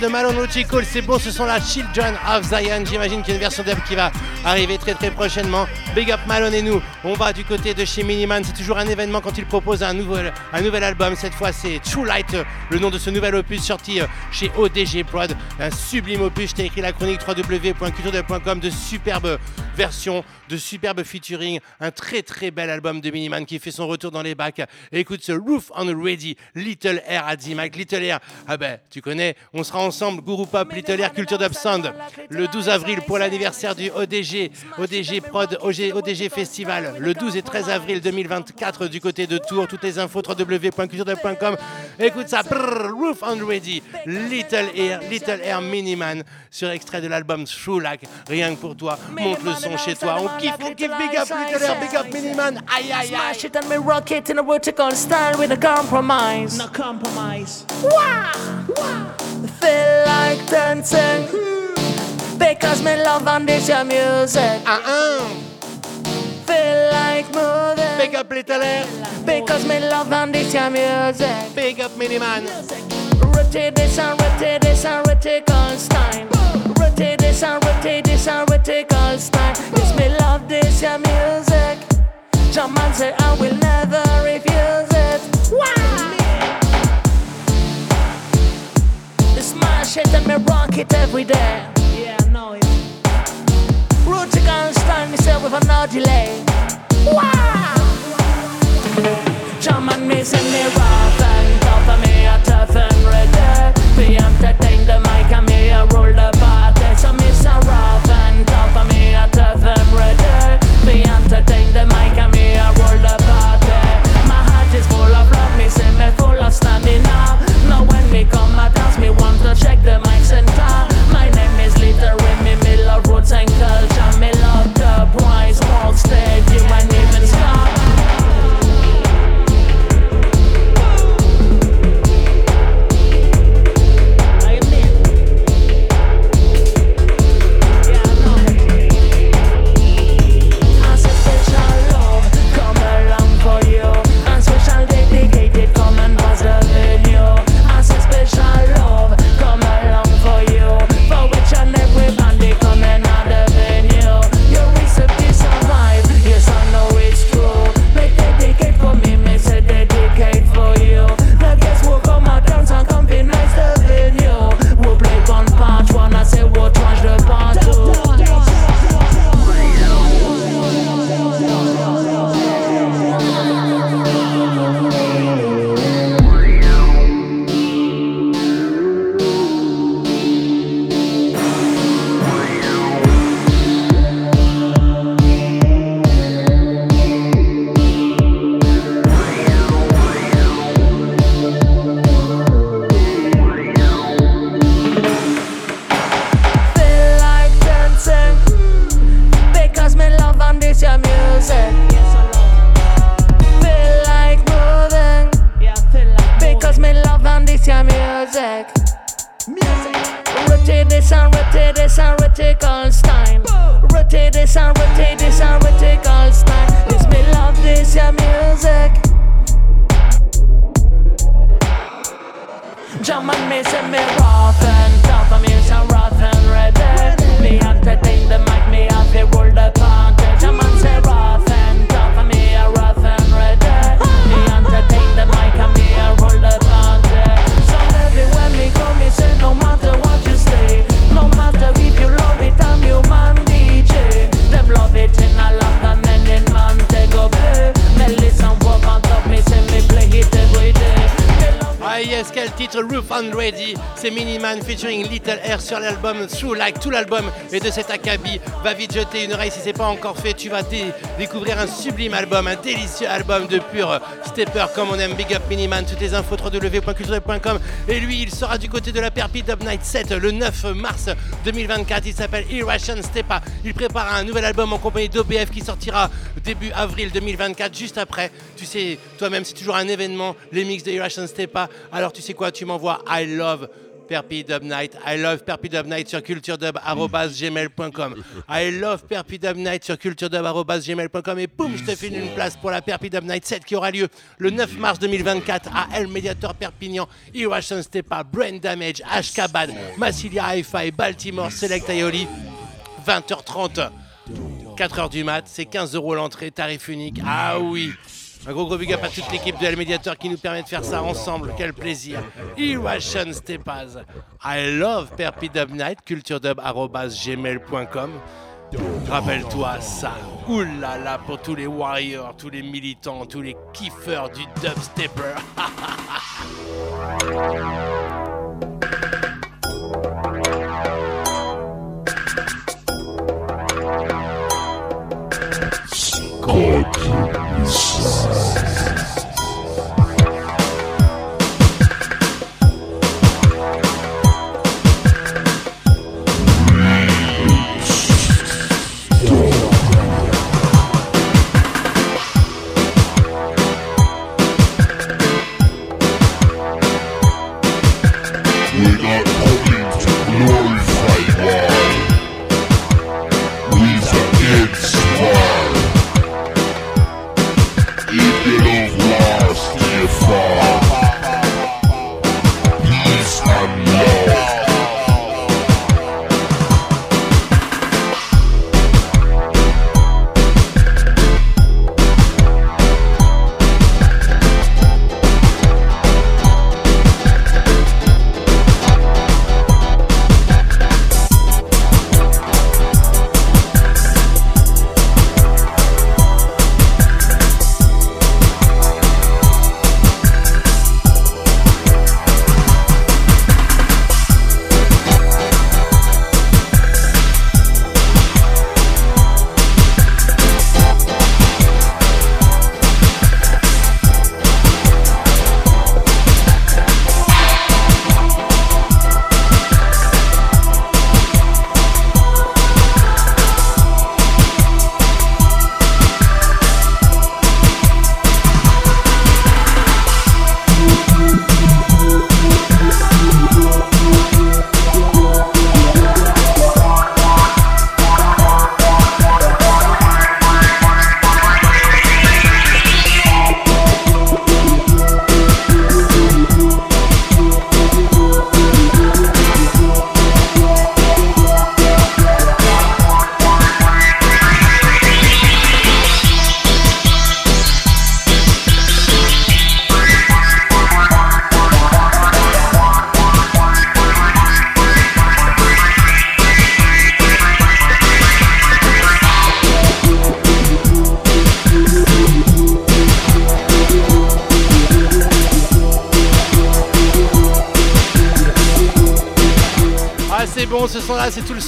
de Malone Woodtickle, c'est beau, ce sont la Children of Zion. J'imagine qu'il y a une version dub qui va arriver très très prochainement. Big up Malone et nous, on va du côté de chez Miniman. C'est toujours un événement quand il propose un nouvel, un nouvel album. Cette fois, c'est True Light, le nom de ce nouvel opus sorti euh, chez ODG Prod. Un sublime opus. Je t'ai écrit la chronique www.culturedub.com de superbes versions, de superbes featuring. Un très très bel album de Miniman qui fait son retour dans les bacs. Écoute ce Roof on Ready, Little Air à D-Mac. Little Air, ah ben tu connais, on sera ensemble, Guru Pop, Little Air, Culture Dub Sound, le 12 avril pour l'anniversaire du ODG, ODG Prod, OG ODG Festival, le 12 et 13 avril 2024 du côté de Tours. Toutes les infos www.culturedub.com. Écoute ça, brrr, Roof on Ready, Little Air, Little Air Miniman sur extrait de l'album Like. Rien que pour toi, monte le son chez toi. On kiffe, on kiffe, big up Little Air, big up Miniman. Aïe aïe aïe. Smash it and me rock it in a vertical style with a compromise. No compromise. Wow! Feel like dancing because me love and this your music. Uh-uh. Feel like moving. Big up Little Air. Because me love and this your music. Big up Miniman. Rotate this and rotate this and vertical style. Rotate this and rotate this and vertical style. Yes, me love this your music. Jump and say I will never refuse it. Wow! Smash it and me rock it every day. Yeah, I know it brute can stand myself with no delay. Wow! German mason, they rather. Your music. Rotate this and rotate this and rotate all style. Rotate this and rotate this and rotate all style. This me love this your titre Roof and Ready C'est Miniman featuring Little Air sur l'album True Like. Tout l'album est de cet acabit. Va vite jeter une oreille si c'est pas encore fait. Tu vas dé- découvrir un sublime album, un délicieux album de pur stepper comme on aime. Big Up Miniman. Toutes les infos www.culture.com. Et lui, il sera du côté de la Perpit Dub Night 7 le 9 mars 2024. Il s'appelle Irration Stepa. Il prépare un nouvel album en compagnie d'OBF qui sortira début avril 2024, juste après. Tu sais, toi-même, c'est toujours un événement, les mix de Irration Stepa. Alors, tu sais quoi, tu m'envoies I love Perpi Dub Night. I love Perpi Dub Night sur culturedub.gmail.com. I love Perpi Dub Night sur culturedub.gmail.com. Et boum, je te file une place pour la Perpi Dub Night 7 qui aura lieu le 9 mars 2024 à El Mediator Perpignan, Irration Stepa, Brain Damage, Ashkaban, Massilia Hi-Fi, Baltimore, Select Aioli. 20h30. 4h du mat, c'est 15 euros l'entrée, tarif unique. Ah oui Un gros gros big up à toute l'équipe de El Mediator qui nous permet de faire ça ensemble. Quel plaisir. Irration Stepas. I love Perpi Dub Night, culturedub.gmail.com. Rappelle-toi ça. Oulala pour tous les warriors, tous les militants, tous les kiffeurs du dubstepper.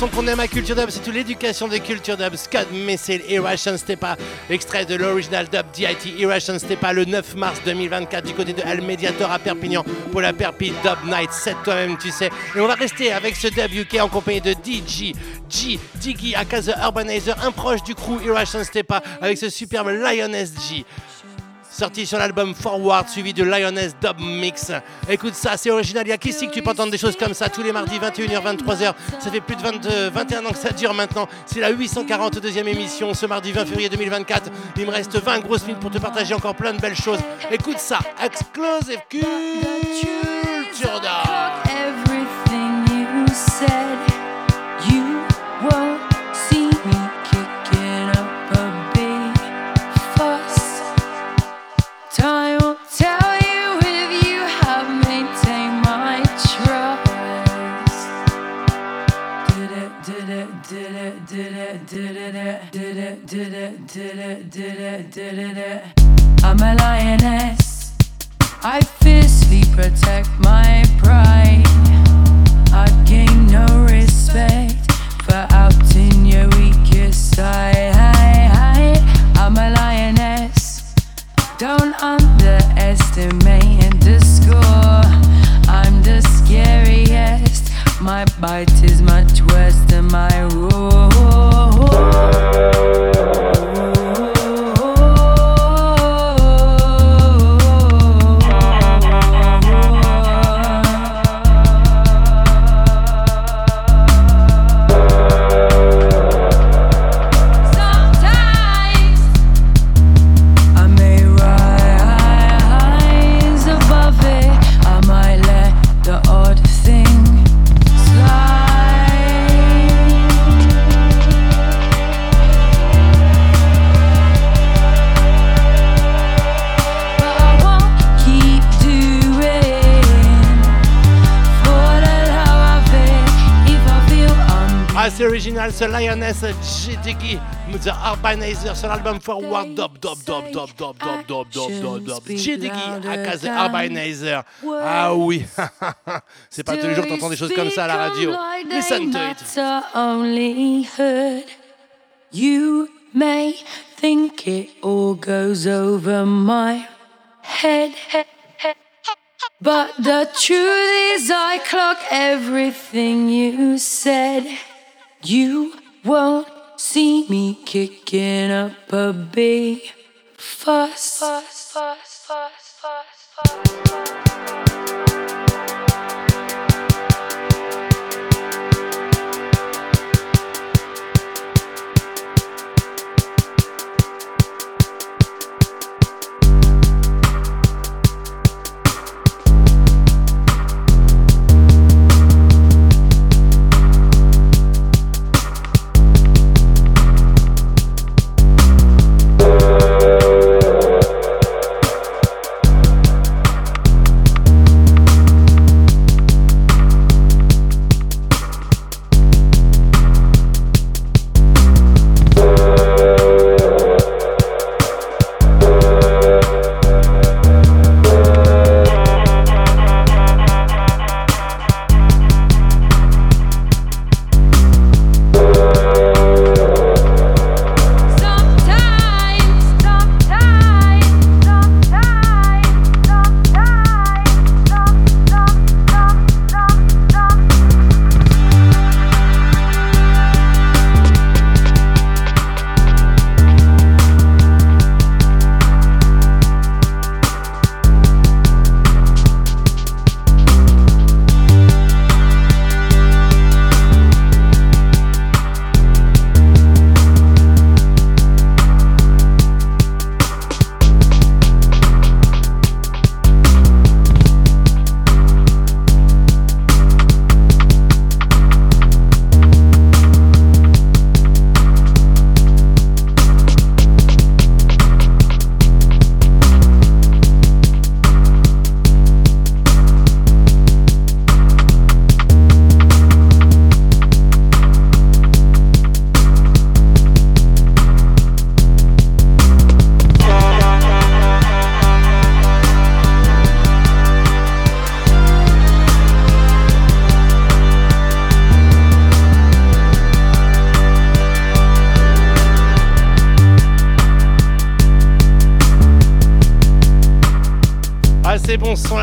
Son qu'on aime à Culture Dub, c'est toute l'éducation de Culture Dub. Scott Messel, Irration Stepa, extrait de l'original dub DIT Irration Stepa le 9 mars 2024 du côté de Al Mediator à Perpignan pour la Perpi Dub Night. C'est toi-même, tu sais. Et on va rester avec ce dub UK en compagnie de DJ, G, Diggy, aka Urbanizer, un proche du crew Irration Stepa avec ce superbe Lioness G. Sorti sur l'album Forward, suivi de Lioness Dub Mix. Écoute ça, c'est original. Il y a qu'ici que tu peux entendre des choses comme ça tous les mardis, 21h, 23h. Ça fait plus de 22, 21 ans que ça dure maintenant. C'est la 842e émission ce mardi 20 février 2024. Il me reste 20 grosses minutes pour te partager encore plein de belles choses. Écoute ça, Exclusive Culture I'm a lioness. I fiercely protect my pride. I gain no respect for outing your weakest side. I'm a lioness. Don't underestimate and score. I'm the scariest. My bite is much worse than my roar. I'm Ah, original, ce Lioness GTK, The Urbanizer sur l'album Forward Dub Dub Dub Dub Dub Dub Dub Dub Dub Dub GTK, aka The Urbanizer. Ah oui, c'est pas tous les jours t'entends des choses comme ça à la radio. Listen to it. matter only heard. You may think it all goes over my head. But the truth is, I clock everything you said. You won't see me kicking up a big fuss. fuss, fuss, fuss,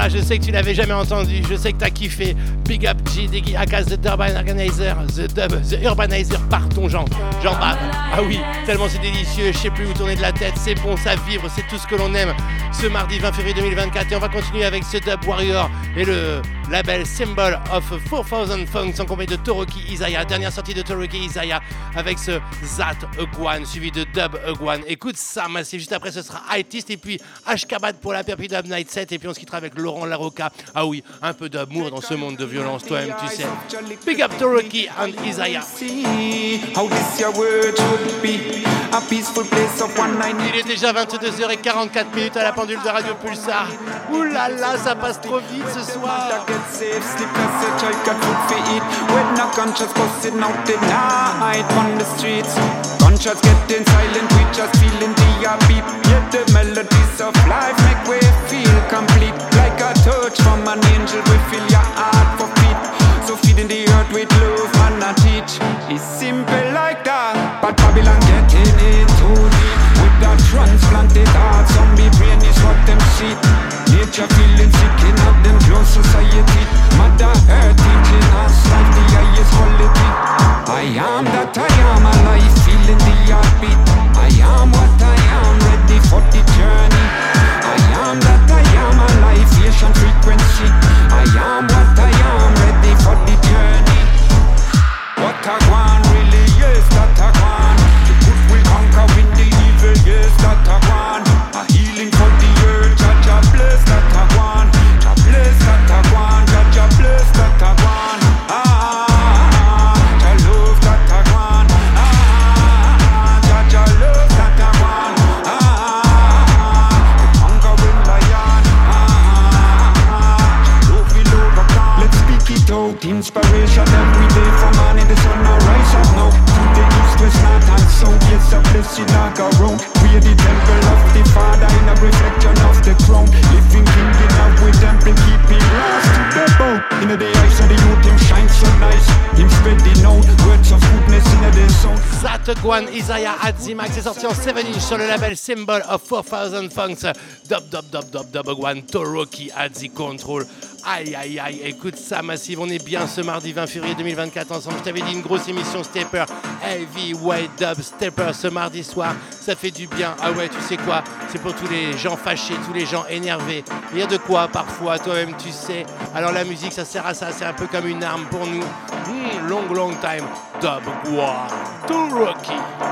je sais que tu l'avais jamais entendu, je sais que t'as kiffé. Big up G, Diggy, Akas, The Urban Organizer, The Dub, The Urbanizer par ton Jean. Jean bave. Ah oui, tellement c'est délicieux, je sais plus où tourner de la tête, c'est bon, ça vibre, c'est tout ce que l'on aime. Ce mardi 20 février 2024 et on va continuer avec ce Dub Warrior et le label Symbol of 4000 Funks en compagnie de Toroki Isaiah, dernière sortie de Toroki Isaiah avec ce Zat Eguan suivi de Dub Eguan. Écoute ça, massif, juste après ce sera Artist et puis Ashkabat pour la Perpi Dub Night 7 et puis on se quittera avec Laurent Larocca. Ah oui, un peu d'amour dans ce monde de violence, toi-même tu sais. Big up Toroki and Isaiah. How this your world should be a peaceful place of one night. Il est déjà 22h44 minutes à la pendule de Radio Pulsar. Ouh là là, ça passe trop vite ce soir. Gunshots getting silent, we just feeling the beat Yet the melodies of life make we feel complete touch from an angel, we feel your heart for feet So feeding the earth with love and a teach. It's sur le label Symbol of 4000 Funks. Dub dub dub dub dub Guan Toroki Adzi Control. Aïe aïe aïe, écoute ça massive, on est bien ce mardi 20 février 2024 ensemble. Je t'avais dit une grosse émission Stepper, Heavyweight Dub Stepper ce mardi soir. Ça fait du bien. Ah ouais, tu sais quoi C'est pour tous les gens fâchés, tous les gens énervés. Il y a de quoi parfois, toi-même tu sais. Alors la musique, ça sert à ça, c'est un peu comme une arme pour nous. Hmm, long long time. Dub Guan Toroki. Thank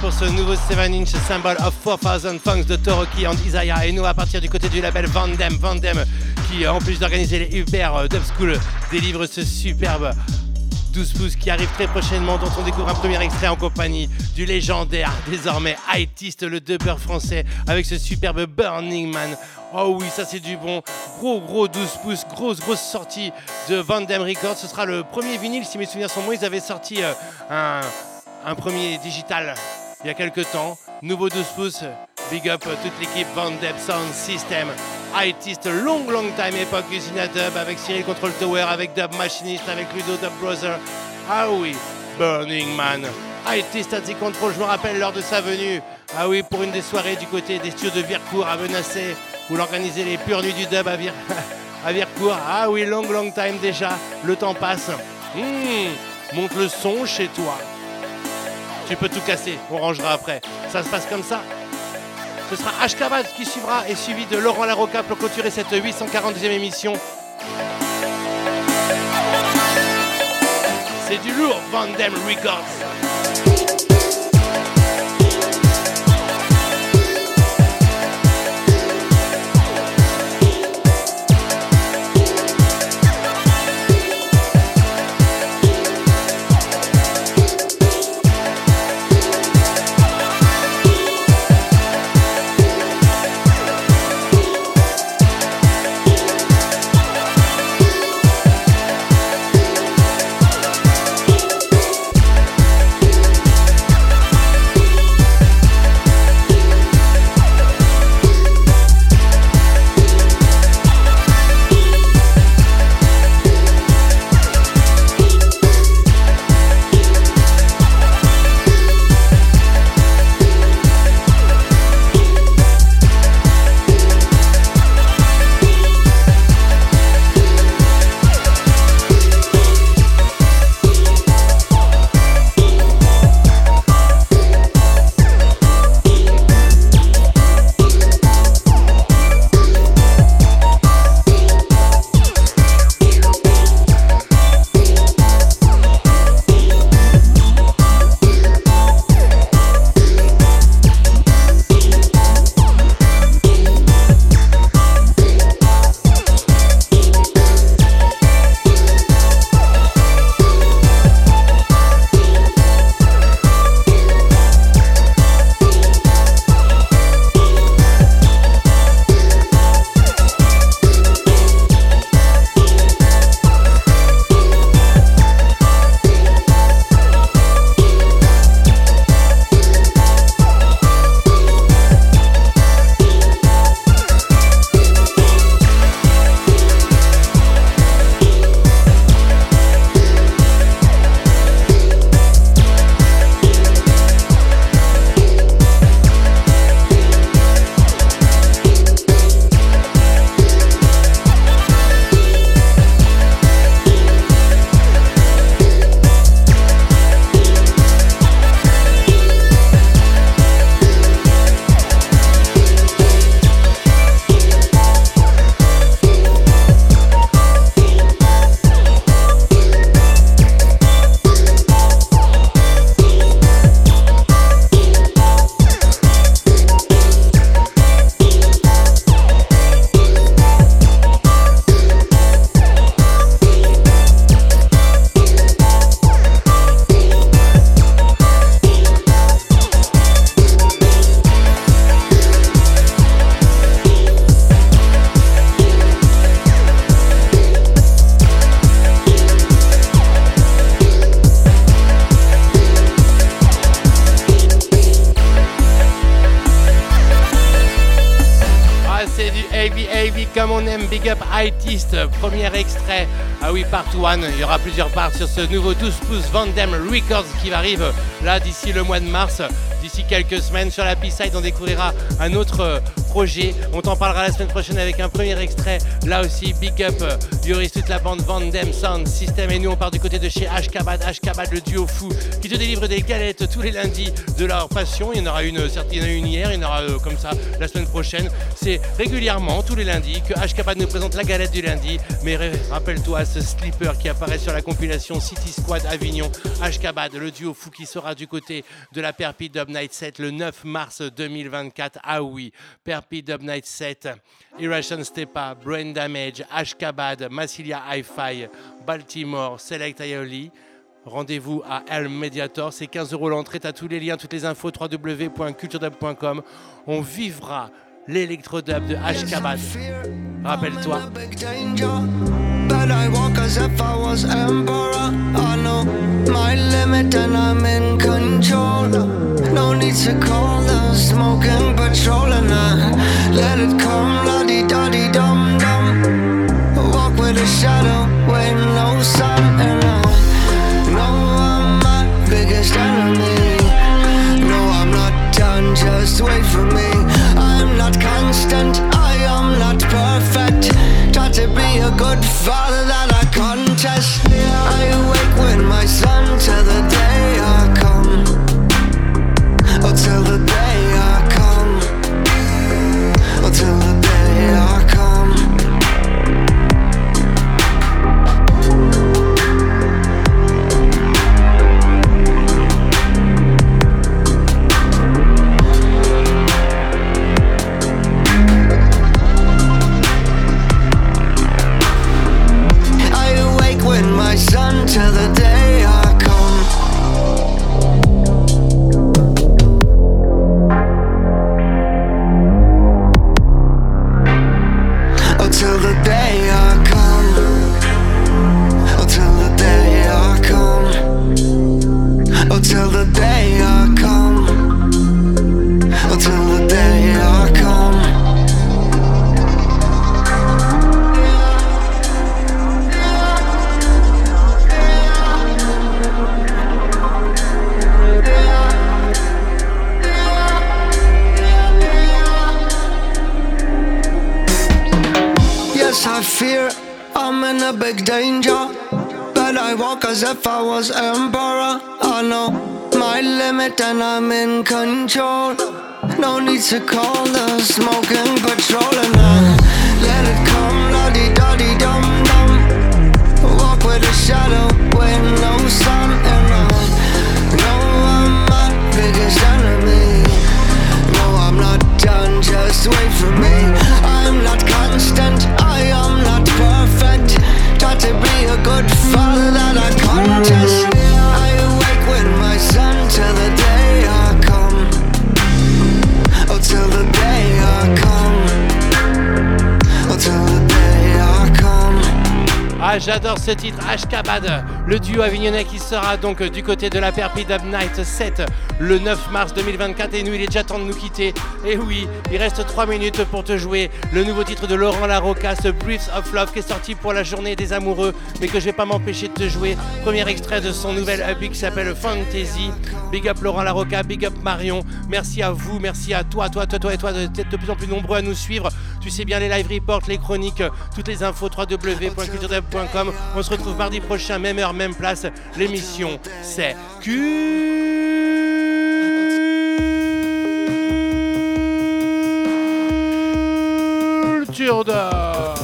pour ce nouveau 7 inch Symbol of 4000 Funks de Toroki and Isaiah. Et nous, à partir du côté du label Vandem, Vandem, qui en plus d'organiser les Uber euh, Dub School, délivre ce superbe 12 pouces qui arrive très prochainement, dont on découvre un premier extrait en compagnie du légendaire, désormais Haïtiste, le dubber français, avec ce superbe Burning Man. Oh oui, ça c'est du bon. Gros, gros 12 pouces, grosse, grosse sortie de Vandem Records. Ce sera le premier vinyle, si mes souvenirs sont bons. Ils avaient sorti euh, un, un premier digital il y a quelques temps. Nouveau 12 pouces. Big up toute l'équipe Vandem Sound System. Haïtiste, long, long time époque usine dub avec Cyril Control Tower, avec Dub Machinist, avec Ludo Dub Brother. Ah oui, Burning Man. Haïtiste à Control, je me rappelle lors de sa venue. Ah oui, pour une des soirées du côté des studios de Vircourt à Menacé, où l'organisait les pures nuits du dub à, Vir- à Vircourt. Ah oui, long, long time déjà. Le temps passe. Hmm, monte le son chez toi. Tu peux tout casser, on rangera après. Ça se passe comme ça. Ce sera Ashkabat qui suivra et suivi de Laurent Larocca pour clôturer cette 842e émission. C'est du lourd, Vandem Records. Il y aura plusieurs parts sur ce nouveau 12 pouces Vandem Records qui arrive là d'ici le mois de mars. D'ici quelques semaines sur la B-side, on découvrira un autre euh, On t'en parlera la semaine prochaine avec un premier extrait. Là aussi, big up. Il y aura toute la bande Vandem Sound System. Et nous, on part du côté de chez Ashkabad. Ashkabad, le duo fou, qui te délivre des galettes tous les lundis de leur passion. Il y en aura une, en a une hier, il y en aura euh, comme ça la semaine prochaine. C'est régulièrement, tous les lundis, que Ashkabad nous présente la galette du lundi. Mais rappelle-toi ce slipper qui apparaît sur la compilation City Squad Avignon. Ashkabad, le duo fou qui sera du côté de la Perpi Dub Night 7 le 9 mars 2024. Ah oui, Perpi Dub Night 7, Irration Stepa, Brain Damage, Ashkabad, Massilia Hi-Fi, Baltimore, Select Aioli. Rendez-vous à El Mediator, c'est 15 euros l'entrée, t'as tous les liens, toutes les infos, www.culturedub.com. On vivra l'électrodub de Ashkabad. Rappelle-toi. But I walk as if I was emperor. I know my limit and I'm in control. No need to call the smoking patrol and I let it come, la di da di dum dum. Walk with a shadow with no sun and I know I'm my biggest enemy. No, I'm not done, just wait for me. I'm not constant, I am not perfect. To be a good father to call j'adore ce titre, Ashkabad, le duo avignonnais qui sera donc du côté de la Perpi Dub Night 7 le 9 mars 2024. Et nous, il est déjà temps de nous quitter. Et oui, il reste 3 minutes pour te jouer le nouveau titre de Laurent Larocca, ce Briefs of Love qui est sorti pour la journée des amoureux, mais que je vais pas m'empêcher de te jouer. Premier extrait de son nouvel EP qui s'appelle Fantasy. Big up Laurent Larocca, big up Marion. Merci à vous, merci à toi, toi, toi, toi et toi d'être de plus en plus nombreux à nous suivre. Tu sais bien les live reports, les chroniques, toutes les infos www.culturedub.com. On se retrouve mardi prochain, même heure, même place. L'émission, c'est Culture d'or.